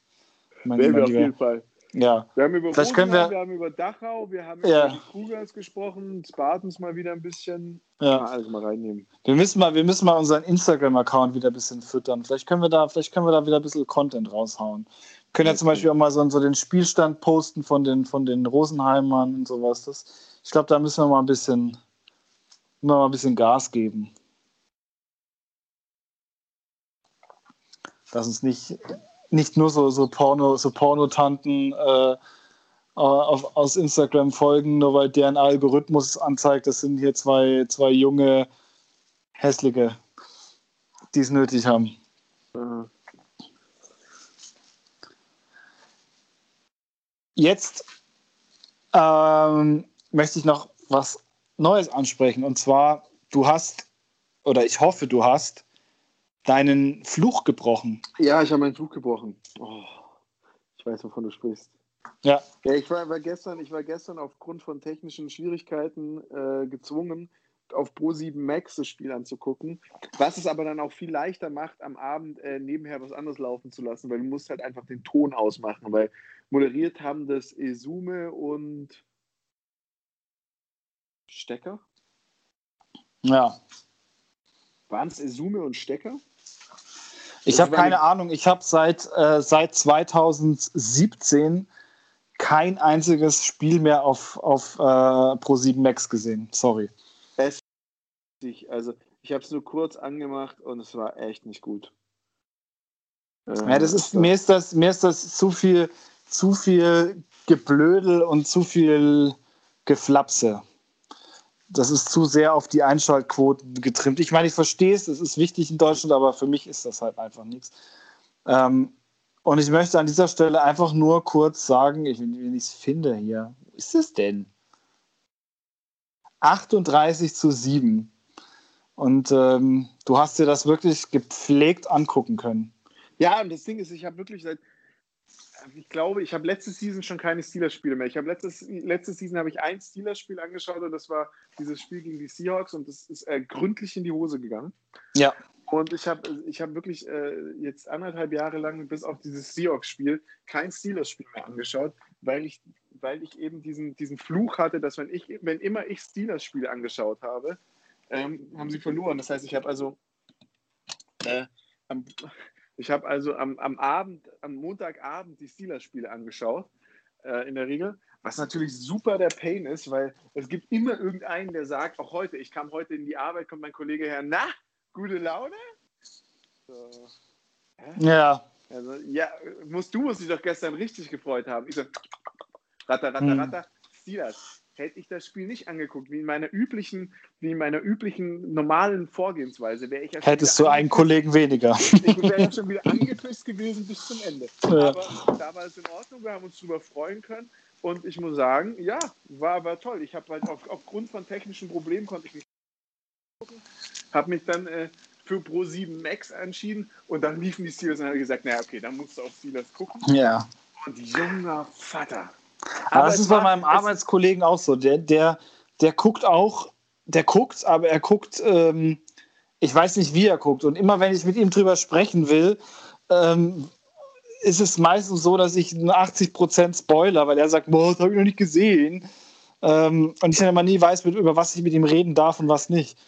Mein, Werden wir auf jeden Fall. Ja, Wir haben über Vielleicht Rosenheim, wir- wir haben über Dachau, wir haben Ja. über die Cougars gesprochen, Spartans mal wieder ein bisschen. ja. Mal alles mal reinnehmen. Wir müssen mal, wir müssen mal unseren Instagram-Account wieder ein bisschen füttern. Vielleicht können wir da, vielleicht können wir da wieder ein bisschen Content raushauen. Wir können ja zum Okay. Beispiel auch mal so, so den Spielstand posten von den, von den Rosenheimern und sowas. Das, ich glaube, da müssen wir mal ein bisschen, mal ein bisschen Gas geben. Dass uns nicht, nicht nur so, so Porno, so Pornotanten äh, auf, aus Instagram folgen, nur weil deren Algorithmus anzeigt, das sind hier zwei, zwei junge hässliche, die es nötig haben. Äh, Jetzt ähm, möchte ich noch was Neues ansprechen. Und zwar, du hast, oder ich hoffe, du hast deinen Fluch gebrochen. Ja, ich habe meinen Flug gebrochen. Oh, ich weiß, wovon du sprichst. Ja. Ja, ich war, war gestern, ich war gestern aufgrund von technischen Schwierigkeiten äh, gezwungen, auf Pro7 Max das Spiel anzugucken. Was es aber dann auch viel leichter macht, am Abend äh, nebenher was anderes laufen zu lassen, weil du musst halt einfach den Ton ausmachen, weil moderiert haben das Esume und Stecker. Ja. Waren es Esume und Stecker? Ich habe keine Ahnung. Ich habe seit, äh, seit 2017 kein einziges Spiel mehr auf, auf äh, Pro7 Max gesehen. Sorry. Ich, also, ich habe es nur kurz angemacht und es war echt nicht gut. Äh, Ja, das ist, mir, ist das, mir ist das zu viel, zu viel Geblödel und zu viel Geflapse. Das ist zu sehr auf die Einschaltquoten getrimmt. Ich meine, ich verstehe es, es ist wichtig in Deutschland, aber für mich ist das halt einfach nichts. Ähm, und ich möchte an dieser Stelle einfach nur kurz sagen, ich, wenn ich es finde hier, wo ist es denn? 38 zu 7. Und ähm, du hast dir das wirklich gepflegt angucken können. Ja, und das Ding ist, ich habe wirklich seit, ich glaube, ich habe letzte Season schon keine Steelers-Spiele mehr. Ich habe letztes, letzte Season habe ich ein Steelers-Spiel angeschaut und das war dieses Spiel gegen die Seahawks und das ist äh, gründlich in die Hose gegangen. Ja. Und ich habe ich hab wirklich äh, jetzt anderthalb Jahre lang bis auf dieses Seahawks-Spiel kein Steelers-Spiel mehr angeschaut, weil ich, weil ich eben diesen, diesen Fluch hatte, dass wenn ich, wenn immer ich Steelers-Spiele angeschaut habe, ähm, haben sie verloren. Das heißt, ich habe also äh, am, ich habe also am, am Abend, am Montagabend die Steelers-Spiele angeschaut, äh, in der Regel. Was natürlich super der Pain ist, weil es gibt immer irgendeinen, der sagt, auch heute, ich kam heute in die Arbeit, kommt mein Kollege her, na, gute Laune? So, Ja, also, ja, musst, du musst dich doch gestern richtig gefreut haben. Ich so, ratter, ratter, Hm. ratter, Steelers. Hätte ich das Spiel nicht angeguckt, wie in meiner üblichen, wie in meiner üblichen normalen Vorgehensweise, wäre ich ja schon hättest du einen. Kollegen weniger. Ich wäre schon wieder angepisst gewesen bis zum Ende. Ja. Aber da war es in Ordnung, wir haben uns drüber freuen können. Und ich muss sagen, ja, war, war toll. Ich habe halt auf, aufgrund von technischen Problemen konnte ich nicht gucken. Habe mich dann äh, für Pro 7 Max entschieden und dann liefen die Steelers und habe gesagt, naja, okay, dann musst du auf Steelers gucken. Ja. Und junger Vater. Aber das ist bei meinem Arbeitskollegen auch so. Der, der, der guckt auch, der guckt, aber er guckt, ähm, ich weiß nicht, wie er guckt. Und immer wenn ich mit ihm drüber sprechen will, ähm, ist es meistens so, dass ich einen 80% Spoiler, weil er sagt, boah, das habe ich noch nicht gesehen. Ähm, und ich dann immer nie weiß, mit, über was ich mit ihm reden darf und was nicht.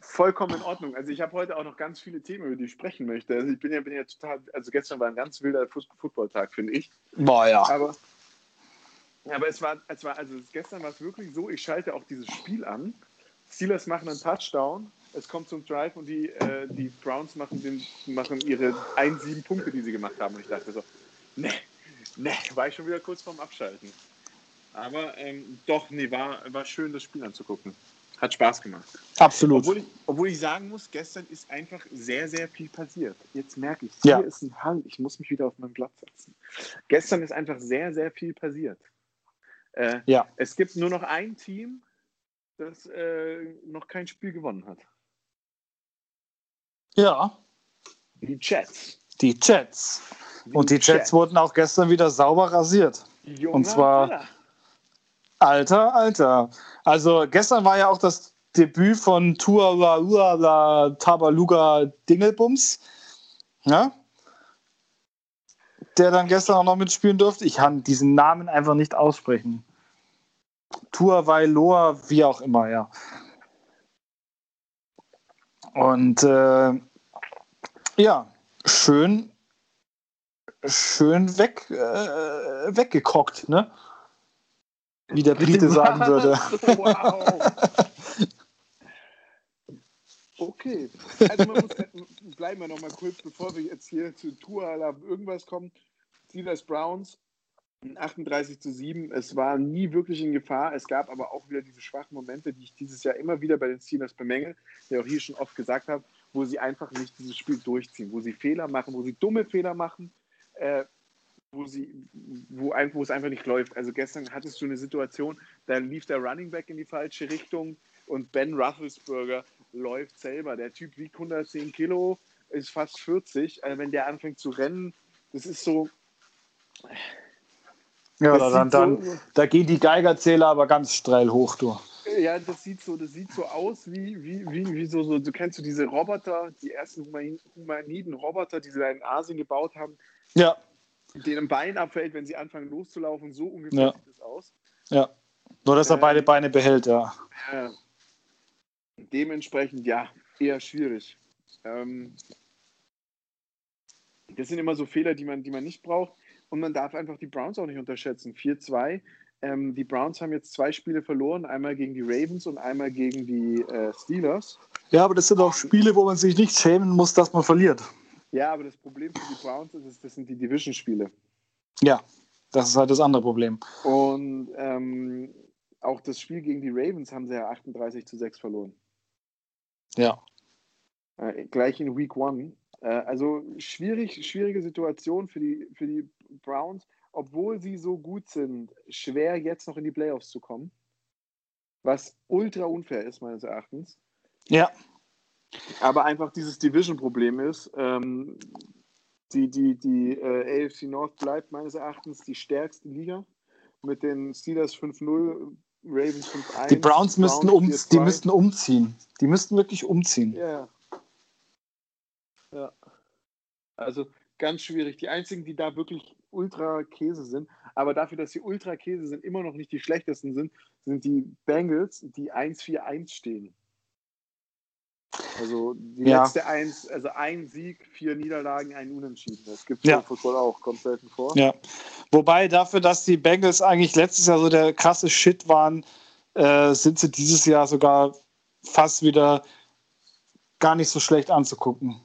Vollkommen in Ordnung. Also ich habe heute auch noch ganz viele Themen, über die ich sprechen möchte. Also ich bin ja, bin ja total, also gestern war ein ganz wilder Fuß- Footballtag, finde ich. Boah, ja. Aber Ja, aber es war, es war, also gestern war es wirklich so, ich schalte auch dieses Spiel an. Steelers machen einen Touchdown, es kommt zum Drive und die, äh, die Browns machen, den, machen ihre 1-7 Punkte, die sie gemacht haben. Und ich dachte so, ne, ne, war ich schon wieder kurz vorm Abschalten. Aber ähm, doch, nee, war, war schön, das Spiel anzugucken. Hat Spaß gemacht. Absolut. Obwohl ich, obwohl ich sagen muss, gestern ist einfach sehr, sehr viel passiert. Jetzt merke ich, hier Ja. ist ein Hang, ich muss mich wieder auf meinen Platz setzen. Gestern ist einfach sehr, sehr viel passiert. Äh, Ja. Es gibt nur noch ein Team, das äh, noch kein Spiel gewonnen hat. Ja, Die Jets. die Jets. Und die Jets wurden auch gestern wieder sauber rasiert. Junger und zwar- Killer. Alter, Alter. Also gestern war ja auch das Debüt von Tuala Tabaluga Dingelbums. Ja? Der dann gestern auch noch mitspielen durfte. Ich kann diesen Namen einfach nicht aussprechen. Tuavailoa, wie auch immer, ja. Und äh, ja, schön, schön weg, äh, weggekockt, ne? Wie der Brite sagen würde. Wow. Okay, also man muss, bleiben wir noch mal kurz, bevor wir jetzt hier zu Tuala irgendwas kommen. Steelers Browns 38 zu 7. Es war nie wirklich in Gefahr. Es gab aber auch wieder diese schwachen Momente, die ich dieses Jahr immer wieder bei den Steelers bemängel, die auch hier schon oft gesagt habe, wo sie einfach nicht dieses Spiel durchziehen, wo sie Fehler machen, wo sie dumme Fehler machen, äh, wo, sie, wo, ein, wo es einfach nicht läuft. Also gestern hattest du eine Situation, da lief der Running Back in die falsche Richtung und Ben Roethlisberger läuft selber. Der Typ wiegt 110 Kilo, ist fast 40. Also wenn der anfängt zu rennen, das ist so. Ja, das dann, dann, so, da gehen die Geigerzähler aber ganz steil hoch, du. ja, das sieht so, das sieht so aus wie, wie, wie, wie so, so, du kennst du diese Roboter, die ersten Human- humaniden Roboter, die sie da in Asien gebaut haben, Ja, denen ein Bein abfällt, wenn sie anfangen loszulaufen. So ungefähr Ja. sieht das aus. ja. Nur, dass er Ähm, beide Beine behält, ja. Äh, dementsprechend, ja, eher schwierig. Ähm, das sind immer so Fehler, die man, die man nicht braucht. Und man darf einfach die Browns auch nicht unterschätzen. 4-2. Ähm, die Browns haben jetzt zwei Spiele verloren, einmal gegen die Ravens und einmal gegen die äh, Steelers. Ja, aber das sind auch Spiele, wo man sich nicht schämen muss, dass man verliert. Ja, aber das Problem für die Browns ist, das sind die Division-Spiele. Ja, das ist halt das andere Problem. Und ähm, auch das Spiel gegen die Ravens haben sie ja 38 zu 6 verloren. Ja. Äh, gleich in Week One. Äh, also schwierig, schwierige Situation für die, für die Browns, obwohl sie so gut sind, schwer jetzt noch in die Playoffs zu kommen. Was ultra unfair ist, meines Erachtens. Ja, Aber einfach dieses Division-Problem ist, ähm, die, die, die äh, AFC North bleibt meines Erachtens die stärkste Liga mit den Steelers 5-0, Ravens 5-1. die Browns müssten, um, 4-2. die müssten umziehen. Die müssten wirklich umziehen. Ja. Ja. Also ganz schwierig. Die einzigen, die da wirklich ultra Käse sind, aber dafür, dass sie ultra Käse sind, immer noch nicht die schlechtesten sind, sind die Bengals, die 1-4-1 stehen. Also die Ja. letzte eins, also ein Sieg, vier Niederlagen, ein Unentschieden. Das gibt es Ja. im Football auch, kommt selten vor. Ja. Wobei dafür, dass die Bengals eigentlich letztes Jahr so der krasse Shit waren, äh, sind sie dieses Jahr sogar fast wieder gar nicht so schlecht anzugucken.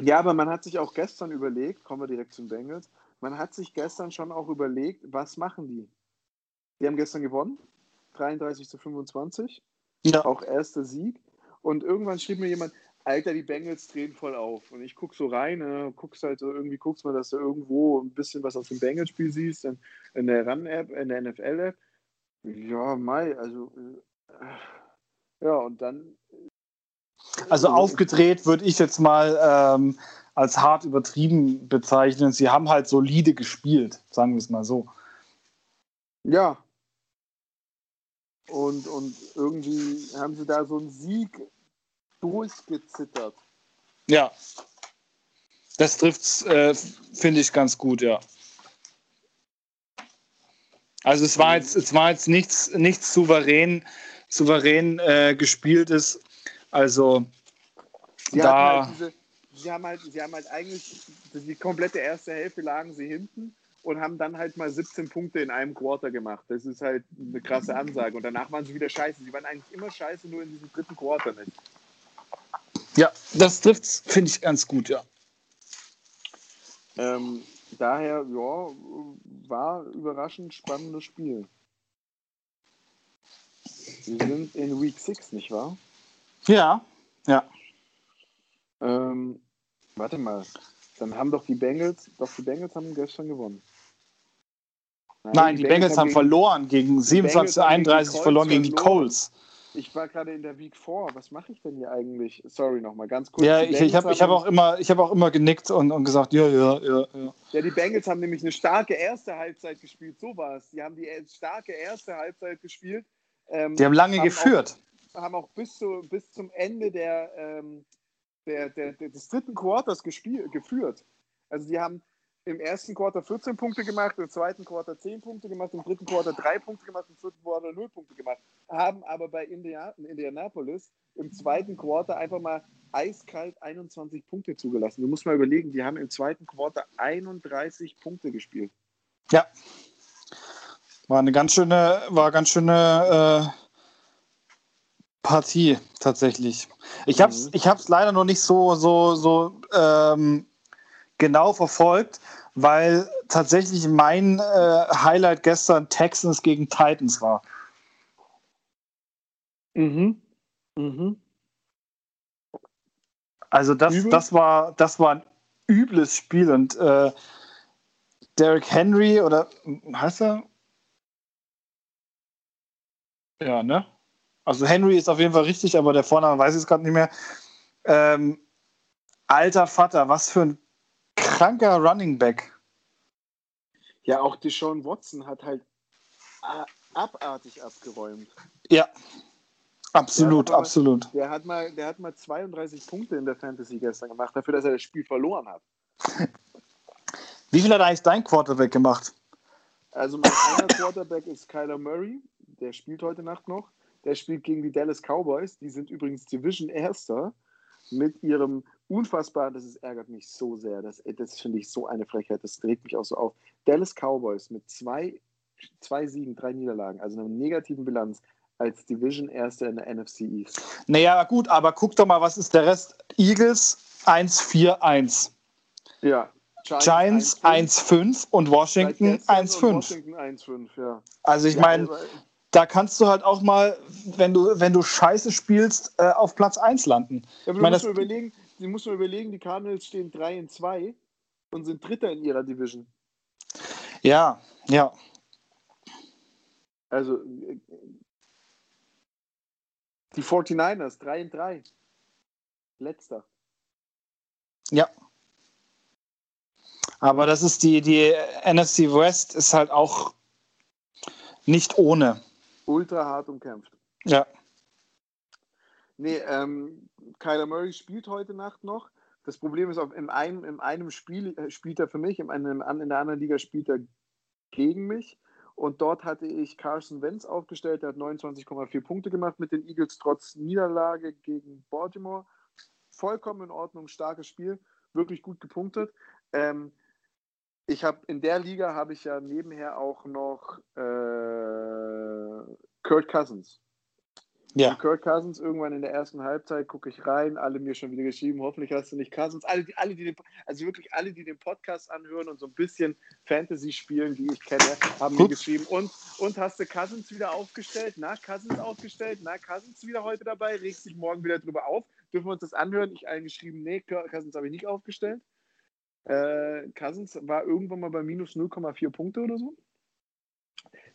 Ja, aber man hat sich auch gestern überlegt, kommen wir direkt zum Bengals, man hat sich gestern schon auch überlegt, was machen die? Die haben gestern gewonnen, 33 zu 25, Ja. auch erster Sieg. Und irgendwann schrieb mir jemand, Alter, die Bengals drehen voll auf. Und ich guck so rein, äh, guckst halt so, irgendwie guckst mal, dass du irgendwo ein bisschen was aus dem Bengals-Spiel siehst, in, in der Run-App, in der NFL-App. Ja, Mai, also äh, ja, und dann Also aufgedreht würde ich jetzt mal ähm, als hart übertrieben bezeichnen. Sie haben halt solide gespielt, sagen wir es mal so. Ja. Und, und irgendwie haben sie da so einen Sieg durchgezittert. Ja. Das trifft äh, finde ich, ganz gut, ja. Also es war jetzt, es war jetzt nichts, nichts souverän, souverän äh, gespieltes. Also Sie, Da- halt diese, sie, haben halt, sie haben halt eigentlich die komplette erste Hälfte lagen sie hinten und haben dann halt mal 17 Punkte in einem Quarter gemacht. Das ist halt eine krasse Ansage. Und danach waren sie wieder scheiße. Sie waren eigentlich immer scheiße, nur in diesem dritten Quarter nicht. Ja, das trifft finde ich ganz gut, ja. Ähm, daher, ja, war überraschend spannendes Spiel. Wir sind in Week 6, nicht wahr? Ja, ja. Ähm, warte mal. Dann haben doch die Bengals, doch die Bengals haben gestern gewonnen. Nein, Nein die, die, Bengals, Bengals haben, gegen, verloren gegen 27 31 verloren gegen die Colts. Ich war gerade in der Week 4. Was mache ich denn hier eigentlich? Sorry nochmal, ganz kurz. Ja, ich, ich habe hab auch, immer, hab auch immer genickt und, und gesagt, ja, ja, ja, ja. Ja, die Bengals haben nämlich eine starke erste Halbzeit gespielt. So war es. Die haben die starke erste Halbzeit gespielt. Ähm, die haben lange haben geführt. Haben auch bis, zu, bis zum Ende der, ähm, der, der, der, des dritten Quarters gespielt, geführt. Also die haben im ersten Quarter 14 Punkte gemacht, im zweiten Quarter 10 Punkte gemacht, im dritten Quarter 3 Punkte gemacht, im vierten Quarter 0 Punkte gemacht. Haben aber bei Indian Indianapolis im zweiten Quarter einfach mal eiskalt 21 Punkte zugelassen. Du musst mal überlegen, die haben im zweiten Quarter 31 Punkte gespielt. Ja. War eine ganz schöne, war ganz schöne äh, Partie tatsächlich. Ich habe es mhm. ich hab's leider noch nicht so, so, so ähm, genau verfolgt, weil tatsächlich mein äh, Highlight gestern Texans gegen Titans war. Mhm. Mhm. Also das, das, war, das war ein übles Spiel und äh, Derrick Henry oder heißt er? Ja, ne? Also Henry ist auf jeden Fall richtig, aber der Vorname weiß ich es gerade nicht mehr. Ähm, alter Vater, was für ein kranker Running Back. Ja, auch Deshaun Watson hat halt abartig abgeräumt. Ja, absolut, der mal, absolut. Der hat, mal, der hat mal 32 Punkte in der Fantasy gestern gemacht, dafür, dass er das Spiel verloren hat. Wie viel hat eigentlich dein Quarterback gemacht? Also mein einer Quarterback ist Kyler Murray, der spielt heute Nacht noch. Der spielt gegen die Dallas Cowboys, die sind übrigens Division Erster mit ihrem unfassbar, das ist, ärgert mich so sehr. Das, das finde ich so eine Frechheit, das regt mich auch so auf. Dallas Cowboys mit zwei, zwei Siegen, drei Niederlagen, also einer negativen Bilanz als Division Erster in der NFC East. Naja, gut, aber guck doch mal, was ist der Rest? Eagles 1-4-1. Ja. Giants 1-5 und Washington 1-5. Washington 1-5, ja. Also ich meine, da kannst du halt auch mal, wenn du, wenn du scheiße spielst, äh, auf Platz 1 landen. Ja, aber du musst, überlegen, du musst mal überlegen, die Cardinals stehen 3 in 2 und sind Dritter in ihrer Division. Ja, ja. Also die 49ers 3 in 3. Letzter. Ja. Aber das ist die, die NFC West ist halt auch nicht ohne. Ultra hart umkämpft. Ja. Nee, ähm, Kyler Murray spielt heute Nacht noch. Das Problem ist, in einem, in einem Spiel äh, spielt er für mich, in, einem, in der anderen Liga spielt er gegen mich. Und dort hatte ich Carson Wentz aufgestellt, der hat 29,4 Punkte gemacht mit den Eagles trotz Niederlage gegen Baltimore. Vollkommen in Ordnung, starkes Spiel, wirklich gut gepunktet. Ähm, ich habe in der Liga habe ich ja nebenher auch noch äh, Kurt Cousins. Ja. Und Kirk Cousins irgendwann in der ersten Halbzeit gucke ich rein, alle mir schon wieder geschrieben, hoffentlich hast du nicht Cousins. Alle, die, alle, die den, also wirklich alle, die den Podcast anhören und so ein bisschen Fantasy spielen, die ich kenne, haben mir geschrieben. Und, und hast du Cousins wieder aufgestellt? Na, Cousins aufgestellt? Na, Cousins wieder heute dabei? Regst dich morgen wieder drüber auf? Dürfen wir uns das anhören? Ich allen geschrieben, nee, Cousins habe ich nicht aufgestellt. Äh, Cousins war irgendwann mal bei minus 0,4 Punkte oder so.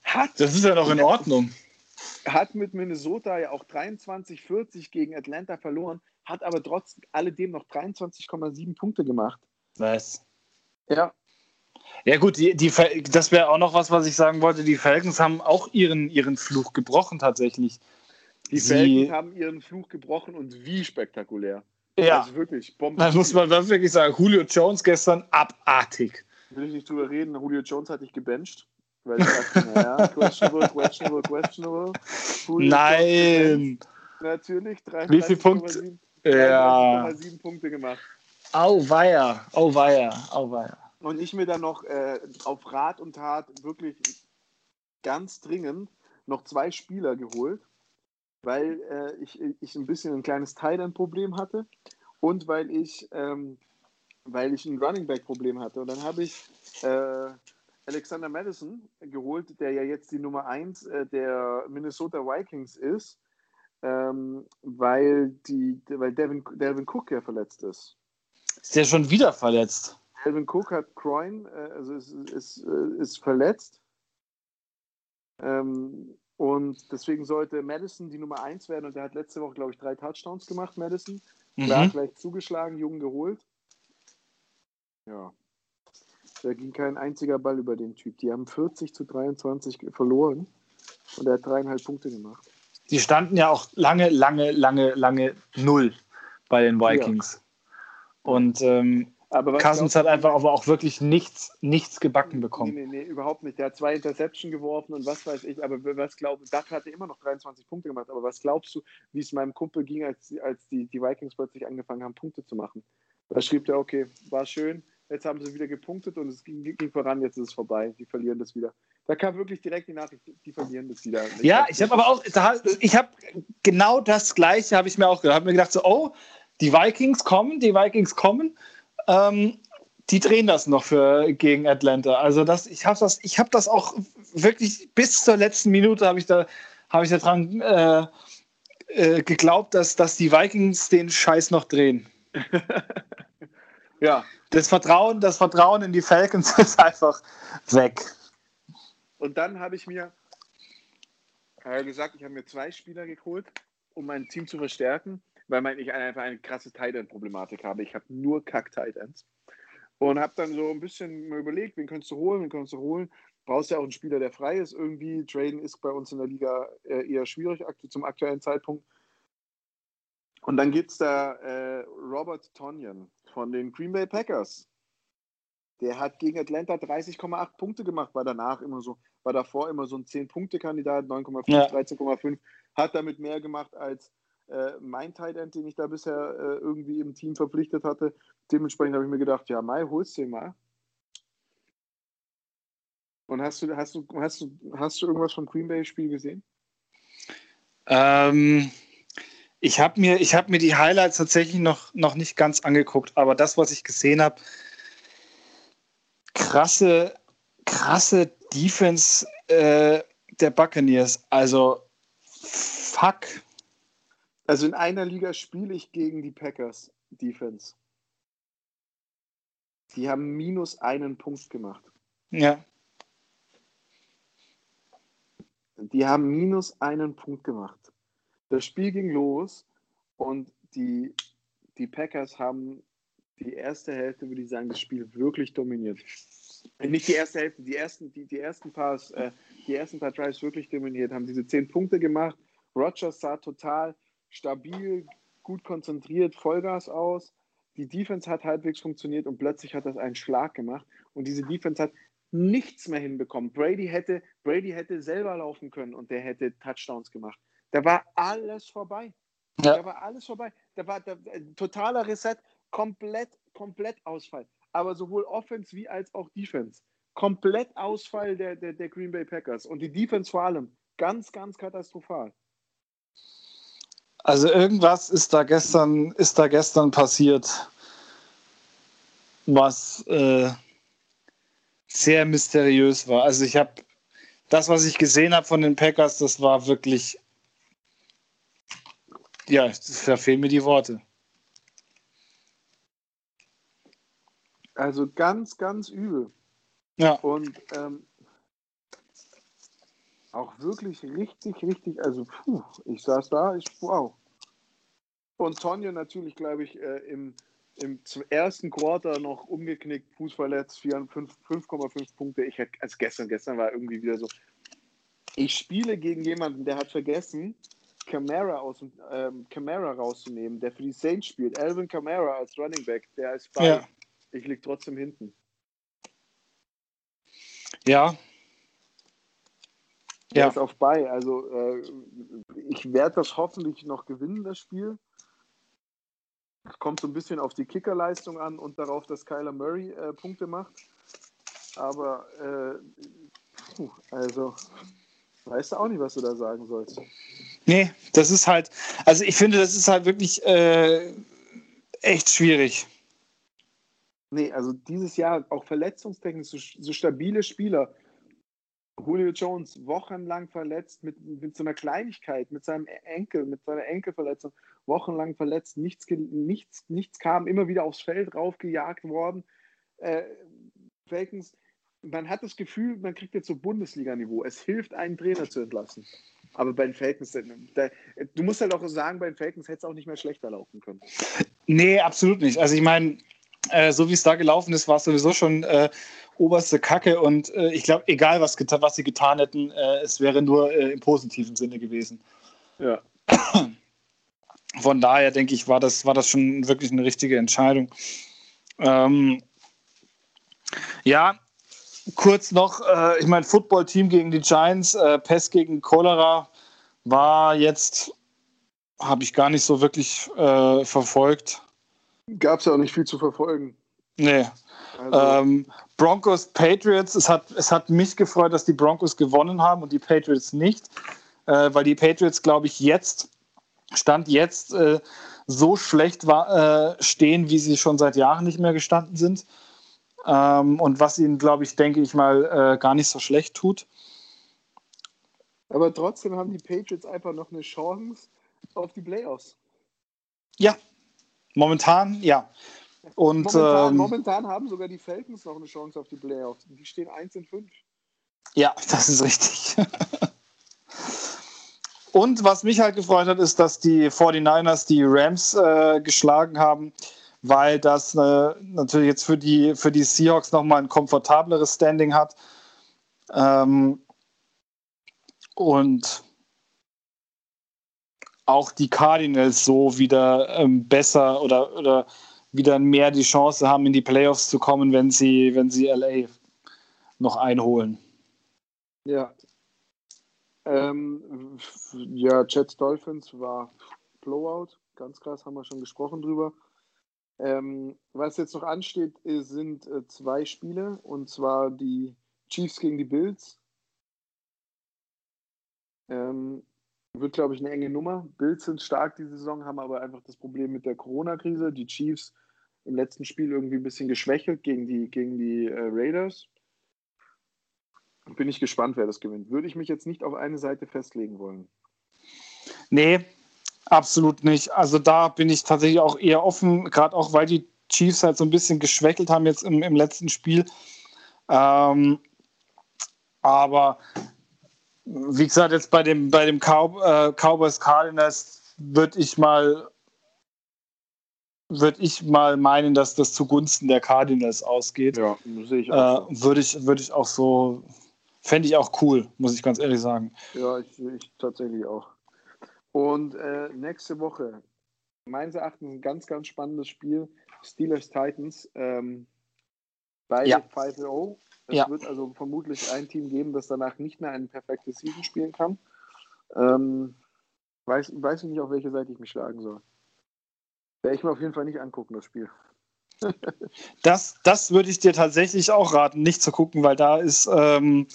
Hat, das ist ja noch in Ordnung hat mit Minnesota ja auch 23-40 gegen Atlanta verloren, hat aber trotz alledem noch 23,7 Punkte gemacht. Was? Ja. Ja, gut, die, die, das wäre auch noch was, was ich sagen wollte. Die Falcons haben auch ihren, ihren Fluch gebrochen, tatsächlich. Die Sie, Falcons haben ihren Fluch gebrochen und wie spektakulär. Ja. Also wirklich, Bomben. Das muss man wirklich sagen. Julio Jones gestern abartig. Will ich nicht drüber reden. Julio Jones hatte ich gebencht. Weil ich dachte, naja, questionable, questionable, questionable. Cool, Nein! Natürlich, 33, Wie viele Punkte? Ja. Punkte gemacht. Au weia, au weia, au weia. Und ich mir dann noch äh, auf Rat und Tat wirklich ganz dringend noch zwei Spieler geholt, weil äh, ich, ich ein bisschen ein kleines Thailand-Problem hatte und weil ich, ähm, weil ich ein Running Back-Problem hatte. Und dann habe ich äh, Alexander Madison geholt, der ja jetzt die Nummer 1 äh, der Minnesota Vikings ist, ähm, weil, die, weil Devin, Devin Cook ja verletzt ist. Ist der schon wieder verletzt? Devin Cook hat Groin, äh, also ist, ist, äh, ist verletzt. Ähm, und deswegen sollte Madison die Nummer 1 werden. Und der hat letzte Woche, glaube ich, drei Touchdowns gemacht, Madison. Mhm. Klar, gleich zugeschlagen, Jungen geholt. Ja. Da ging kein einziger Ball über den Typ. Die haben 40 zu 23 verloren. Und er hat dreieinhalb Punkte gemacht. Die standen ja auch lange, lange, lange, lange null bei den Vikings. Ja. Und ähm, aber Cousins hat einfach aber auch wirklich nichts, nichts gebacken bekommen. Nee, nee, nee, überhaupt nicht. Der hat zwei Interception geworfen und was weiß ich. Aber was glaubst du, Duck hatte immer noch 23 Punkte gemacht. Aber was glaubst du, wie es meinem Kumpel ging, als, als die, die Vikings plötzlich angefangen haben, Punkte zu machen? Da schrieb der, okay, war schön, jetzt haben sie wieder gepunktet und es ging, ging voran, jetzt ist es vorbei. Die verlieren das wieder. Da kam wirklich direkt die Nachricht, die verlieren das wieder. Ich ja, ich habe aber auch, ich habe genau das Gleiche, habe ich mir auch gedacht. habe mir gedacht, so, oh, die Vikings kommen, die Vikings kommen. Ähm, die drehen das noch für gegen Atlanta. Also das, ich habe das, ich habe das auch wirklich bis zur letzten Minute habe ich da, habe ich daran äh, äh, geglaubt, dass, dass die Vikings den Scheiß noch drehen. ja. Das Vertrauen, das Vertrauen in die Falcons ist einfach weg. Und dann habe ich mir äh, gesagt, ich habe mir zwei Spieler geholt, um mein Team zu verstärken weil ich einfach eine krasse Tight End Problematik habe. Ich habe nur Kack Tight Ends. Und habe dann so ein bisschen überlegt, wen könntest du holen, wen könntest du holen. Brauchst ja auch einen Spieler, der frei ist irgendwie. Traden ist bei uns in der Liga äh, eher schwierig zum aktuellen Zeitpunkt. Und dann gibt es da äh, Robert Tonyan von den Green Bay Packers. Der hat gegen Atlanta 30,8 Punkte gemacht, war danach immer so, war davor immer so ein 10-Punkte-Kandidat, 9,5, ja. 13,5, hat damit mehr gemacht als äh, mein Tight End, den ich da bisher äh, irgendwie im Team verpflichtet hatte. Dementsprechend habe ich mir gedacht, ja, Mai, holst du mal. Und hast du, hast du, hast du, hast du irgendwas vom Green Bay-Spiel gesehen? Ähm, ich habe mir, hab mir die Highlights tatsächlich noch, noch nicht ganz angeguckt, aber das, was ich gesehen habe, krasse, krasse Defense äh, der Buccaneers. Also, fuck. Also in einer Liga spiele ich gegen die Packers Defense. Die haben minus einen Punkt gemacht. Ja. Die haben minus einen Punkt gemacht. Das Spiel ging los und die, die Packers haben die erste Hälfte, würde ich sagen, das Spiel wirklich dominiert. Nicht die erste Hälfte, die ersten, die, die ersten paar, äh, die ersten paar Drives wirklich dominiert, haben diese zehn Punkte gemacht. Rogers sah total stabil, gut konzentriert, Vollgas aus. Die Defense hat halbwegs funktioniert und plötzlich hat das einen Schlag gemacht. Und diese Defense hat nichts mehr hinbekommen. Brady hätte, Brady hätte selber laufen können und der hätte Touchdowns gemacht. Da war alles vorbei. Ja. Da war alles vorbei. Da war der, äh, totaler Reset, komplett, komplett Ausfall. Aber sowohl Offense wie als auch Defense. Komplett Ausfall der, der, der Green Bay Packers. Und die Defense vor allem. Ganz, ganz katastrophal. Also irgendwas ist da gestern, ist da gestern passiert, was äh, sehr mysteriös war. Also ich habe das, was ich gesehen habe von den Packers, das war wirklich, ja, da fehlen mir die Worte. Also ganz, ganz übel. Ja. Und ähm, auch wirklich richtig, richtig, also puh, ich saß da, ich, wow. Und Tonja natürlich, glaube ich, äh, im, im ersten Quarter noch umgeknickt, Fuß verletzt, 5,5 Punkte. Ich hätte, also gestern, gestern war irgendwie wieder so. Ich spiele gegen jemanden, der hat vergessen, Camara, aus, ähm, Camara rauszunehmen, der für die Saints spielt. Alvin Camara als Running Back, der ist bei. Ja. Ich liege trotzdem hinten. Ja, ja. ist auf bei. Also äh, ich werde das hoffentlich noch gewinnen, das Spiel. Es kommt so ein bisschen auf die Kickerleistung an und darauf, dass Kyler Murray äh, Punkte macht. Aber äh, puh, also weißt du auch nicht, was du da sagen sollst. Nee, das ist halt, also ich finde, das ist halt wirklich äh, echt schwierig. Nee, also dieses Jahr auch verletzungstechnisch so, so stabile Spieler. Julio Jones wochenlang verletzt mit, mit so einer Kleinigkeit, mit seinem Enkel, mit seiner Enkelverletzung, wochenlang verletzt, nichts, nichts, nichts kam, immer wieder aufs Feld raufgejagt worden. Äh, Falcons, man hat das Gefühl, man kriegt jetzt so Bundesliga-Niveau. Es hilft, einen Trainer zu entlassen. Aber bei den Falcons, da, du musst halt auch sagen, bei den Falcons hätte es auch nicht mehr schlechter laufen können. Nee, absolut nicht. Also ich meine, äh, so wie es da gelaufen ist, war es sowieso schon äh, oberste Kacke und äh, ich glaube, egal was, was sie getan hätten, äh, es wäre nur äh, im positiven Sinne gewesen. Ja. Von daher denke ich, war das, war das schon wirklich eine richtige Entscheidung. Ähm, ja, kurz noch, äh, ich meine, Football-Team gegen die Giants, äh, Pest gegen Cholera war jetzt, habe ich gar nicht so wirklich äh, verfolgt. Gab es ja auch nicht viel zu verfolgen. Nee. Also. Ähm, Broncos, Patriots, es hat, es hat mich gefreut, dass die Broncos gewonnen haben und die Patriots nicht, äh, weil die Patriots, glaube ich, jetzt, Stand jetzt, äh, so schlecht war, äh, stehen, wie sie schon seit Jahren nicht mehr gestanden sind. Ähm, und was ihnen, glaube ich, denke ich mal, äh, gar nicht so schlecht tut. Aber trotzdem haben die Patriots einfach noch eine Chance auf die Playoffs. Ja, momentan ja. Und, momentan, ähm, momentan, haben sogar die Falcons noch eine Chance auf die Playoffs. Die stehen 1 in 5. Ja, das ist richtig. Und was mich halt gefreut hat, ist, dass die 49ers die Rams äh, geschlagen haben weil das äh, natürlich jetzt für die, für die Seahawks nochmal ein komfortableres Standing hat. Ähm, und auch die Cardinals so wieder ähm, besser oder, oder wieder mehr die Chance haben, in die Playoffs zu kommen, wenn sie, wenn sie LA noch einholen. Ja. Ähm, ja, Jets Dolphins war Blowout, ganz krass, haben wir schon gesprochen drüber. Ähm, was jetzt noch ansteht, sind äh, zwei Spiele, und zwar die Chiefs gegen die Bills. Ähm, wird, glaube ich, eine enge Nummer. Bills sind stark diese Saison, haben aber einfach das Problem mit der Corona-Krise. Die Chiefs im letzten Spiel irgendwie ein bisschen geschwächelt gegen die, gegen die äh, Raiders. Bin ich gespannt, wer das gewinnt. Würde ich mich jetzt nicht auf eine Seite festlegen wollen. Nee, Absolut nicht. Also da bin ich tatsächlich auch eher offen, gerade auch weil die Chiefs halt so ein bisschen geschwächelt haben jetzt im, im letzten Spiel. Ähm, aber wie gesagt, jetzt bei dem, bei dem Cow äh, Cowboys Cardinals würde ich mal würde ich mal meinen, dass das zugunsten der Cardinals ausgeht. Ja, sehe ich auch. Äh, würde ich, würde ich auch so, fände ich auch cool, muss ich ganz ehrlich sagen. Ja, ich, ich tatsächlich auch. Und äh, nächste Woche, meines Erachtens, ein ganz, ganz spannendes Spiel. Steelers Titans. Ähm, beide ja. 5-0. Es ja. wird also vermutlich ein Team geben, das danach nicht mehr ein perfektes Season spielen kann. Ähm, weiß, weiß ich nicht, auf welche Seite ich mich schlagen soll. Werde ich mir auf jeden Fall nicht angucken, das Spiel. das, das würde ich dir tatsächlich auch raten, nicht zu gucken, weil da ist ähm,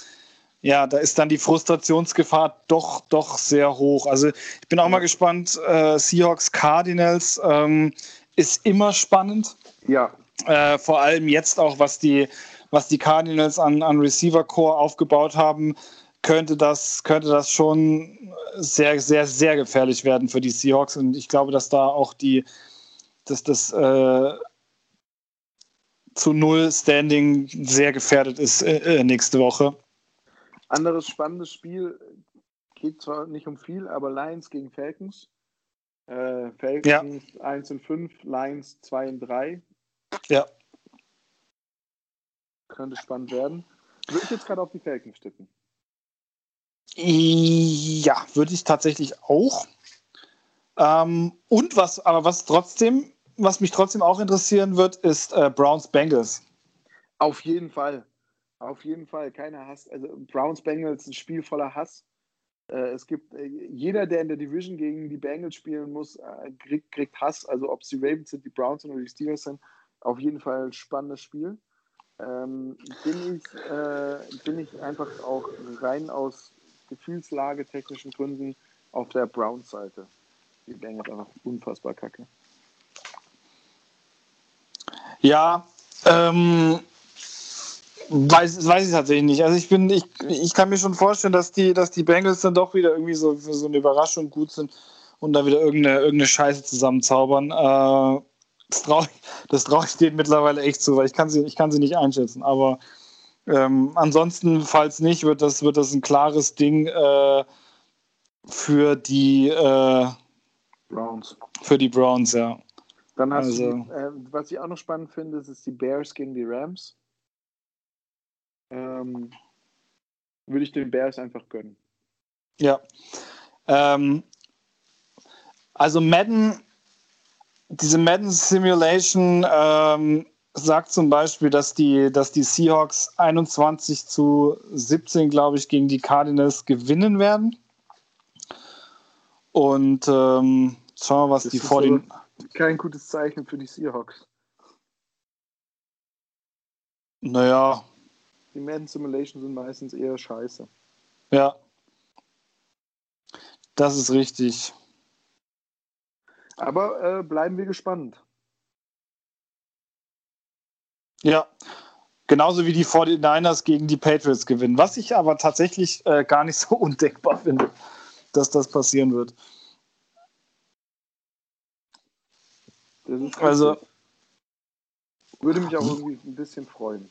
ja, da ist dann die Frustrationsgefahr doch, doch sehr hoch. Also ich bin auch mal gespannt. Äh, Seahawks Cardinals ähm, ist immer spannend. Ja. Äh, vor allem jetzt auch, was die, was die Cardinals an, an Receiver Core aufgebaut haben, könnte das, könnte das schon sehr, sehr, sehr gefährlich werden für die Seahawks. Und ich glaube, dass da auch die, dass das äh, zu null Standing sehr gefährdet ist äh, nächste Woche. Anderes spannendes Spiel, geht zwar nicht um viel, aber Lions gegen Falcons. Äh, Falcons ja. 1 und 5, Lions 2 und 3. Ja. Könnte spannend werden. Würde ich jetzt gerade auf die Falcons tippen? Ja, würde ich tatsächlich auch. Ähm, und was, aber was trotzdem, was mich trotzdem auch interessieren wird, ist äh, Browns Bengals. Auf jeden Fall. Auf jeden Fall, keiner Hass. Also Browns Bengals, ein Spiel voller Hass. Äh, es gibt äh, jeder, der in der Division gegen die Bengals spielen muss, äh, kriegt, kriegt Hass. Also ob es die Ravens sind, die Browns sind oder die Steelers sind, auf jeden Fall ein spannendes Spiel. Ähm, bin, ich, äh, bin ich einfach auch rein aus Gefühlslage, technischen Gründen auf der Browns-Seite. Die Bengals einfach unfassbar kacke. Ja, ähm, weiß, weiß ich tatsächlich nicht. Also ich bin, ich, ich kann mir schon vorstellen, dass die, dass die Bengals dann doch wieder irgendwie so für so eine Überraschung gut sind und da wieder irgendeine, irgendeine Scheiße zusammenzaubern. Äh, das traue ich, trau ich denen mittlerweile echt zu, weil ich kann sie, ich kann sie nicht einschätzen. Aber ähm, ansonsten, falls nicht, wird das, wird das ein klares Ding äh, für die äh, Browns. Für die Browns, ja. Dann hast also. du, äh, was ich auch noch spannend finde, ist die Bears gegen die Rams. Ähm, würde ich den Bears einfach gönnen. Ja. Ähm, also Madden, diese Madden Simulation ähm, sagt zum Beispiel, dass die, dass die Seahawks 21 zu 17, glaube ich, gegen die Cardinals gewinnen werden. Und ähm, schauen wir, was das die vor den. Kein gutes Zeichen für die Seahawks. Naja. Die Madden Simulations sind meistens eher scheiße. Ja. Das ist richtig. Aber äh, bleiben wir gespannt. Ja. Genauso wie die 49ers gegen die Patriots gewinnen. Was ich aber tatsächlich äh, gar nicht so undenkbar finde dass das passieren wird. Also würde mich auch irgendwie ein bisschen freuen.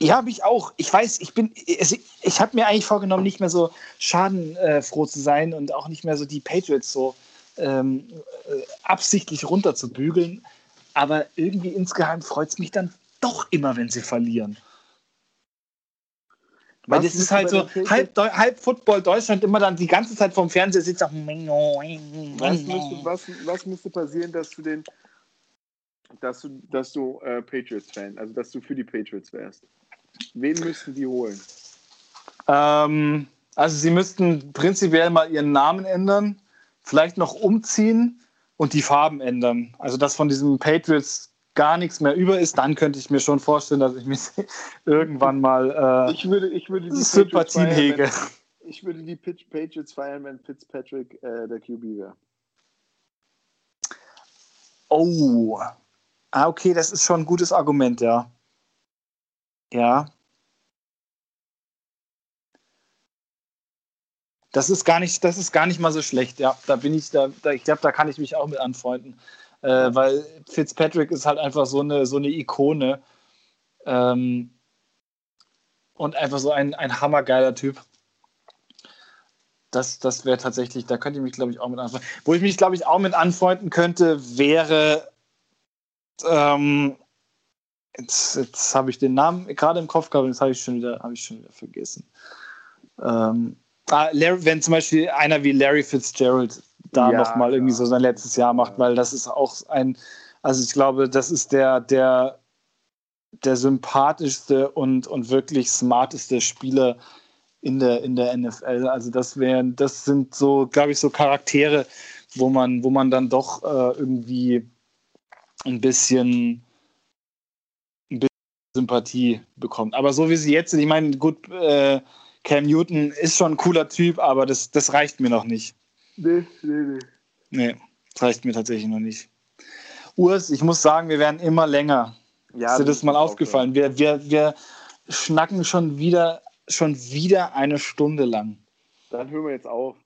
Ja, mich auch. Ich weiß, ich bin, ich, ich habe mir eigentlich vorgenommen, nicht mehr so schadenfroh zu sein und auch nicht mehr so die Patriots so ähm, äh, absichtlich runterzubügeln. Aber irgendwie insgeheim freut es mich dann doch immer, wenn sie verlieren. Weil das ist halt so halb, halb Football Deutschland immer dann die ganze Zeit vorm Fernseher sitzt. Was müsste, was, was müsste passieren, dass du den, dass du, dass du äh, Patriots-Fan, also dass du für die Patriots wärst? Wen müssten die holen? Ähm, also sie müssten prinzipiell mal ihren Namen ändern, vielleicht noch umziehen und die Farben ändern. Also dass von diesem Patriots gar nichts mehr über ist, dann könnte ich mir schon vorstellen, dass ich mich irgendwann mal äh, ich würde, ich würde die Sympathien hege. Ich würde die Pitch Patriots feiern, wenn Fitzpatrick äh, der QB wäre. Oh. Ah, okay, das ist schon ein gutes Argument, ja. Ja. Das ist gar nicht, das ist gar nicht mal so schlecht, ja. Da bin ich, da, da ich glaube, da kann ich mich auch mit anfreunden äh, weil Fitzpatrick ist halt einfach so eine, so eine Ikone ähm, und einfach so ein, ein hammergeiler Typ. Das, das wäre tatsächlich, da könnte ich mich, glaube ich, auch mit anfreunden. Wo ich mich, glaube ich, auch mit anfreunden könnte, wäre, ähm, jetzt, jetzt habe ich den Namen gerade im Kopf gehabt, jetzt habe ich, schon wieder, hab ich schon wieder vergessen. Ähm, ah, Larry, wenn zum Beispiel einer wie Larry Fitzgerald da ja, nochmal irgendwie so sein letztes Jahr macht, weil das ist auch ein, also ich glaube, das ist der, der, der sympathischste und, und wirklich smarteste Spieler in der, in der NFL. Also das wären, das sind so, glaube ich, so Charaktere, wo man, wo man dann doch äh, irgendwie ein bisschen, ein bisschen Sympathie bekommt. Aber so wie sie jetzt sind, ich meine, gut, äh, Cam Newton ist schon ein cooler Typ, aber das, das reicht mir noch nicht. Nee, nee, nee. Nee, das reicht mir tatsächlich noch nicht. Urs, ich muss sagen, wir werden immer länger. Ja, ist dir das mal aufgefallen? Wir, wir, wir schnacken schon wieder, schon wieder eine Stunde lang. Dann hören wir jetzt auf.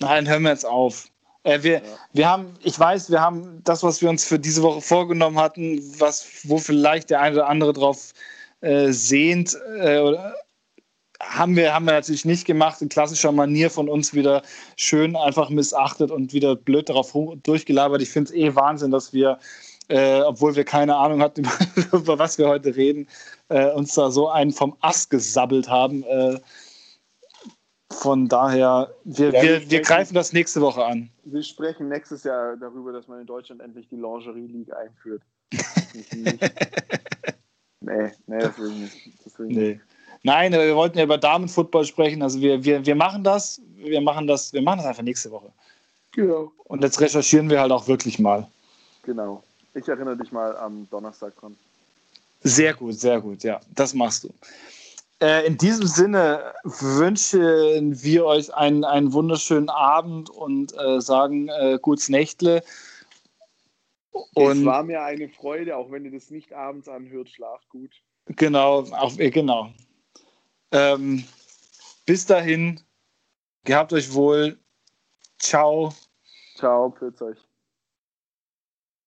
Nein, hören wir jetzt auf. Äh, wir, ja. wir haben, ich weiß, wir haben das, was wir uns für diese Woche vorgenommen hatten, was, wo vielleicht der eine oder andere drauf äh, sehnt, äh, oder haben wir, haben wir natürlich nicht gemacht, in klassischer Manier von uns wieder schön einfach missachtet und wieder blöd darauf durchgelabert. Ich finde es eh Wahnsinn, dass wir, äh, obwohl wir keine Ahnung hatten, über, über was wir heute reden, äh, uns da so einen vom Ast gesabbelt haben. Äh, von daher, wir, ja, wir, wir, greifen das nächste Woche an. Wir sprechen nächstes Jahr darüber, dass man in Deutschland endlich die Lingerie League einführt. nee, nee, das will ich nicht. Das will ich nee. nicht. Nein, wir wollten ja über Damenfootball sprechen. Also wir, wir, wir machen das. Wir machen das, wir machen das einfach nächste Woche. Genau. Und jetzt recherchieren wir halt auch wirklich mal. Genau. Ich erinnere dich mal am Donnerstag dran. Sehr gut, sehr gut, ja. Das machst du. Äh, in diesem Sinne wünschen wir euch einen, einen wunderschönen Abend und äh, sagen äh, gutes Nächtle. Und es war mir eine Freude, auch wenn ihr das nicht abends anhört, schlaft gut. Genau, auch, äh, genau. Ähm, bis dahin, gehabt euch wohl. Ciao. Ciao, pütz euch.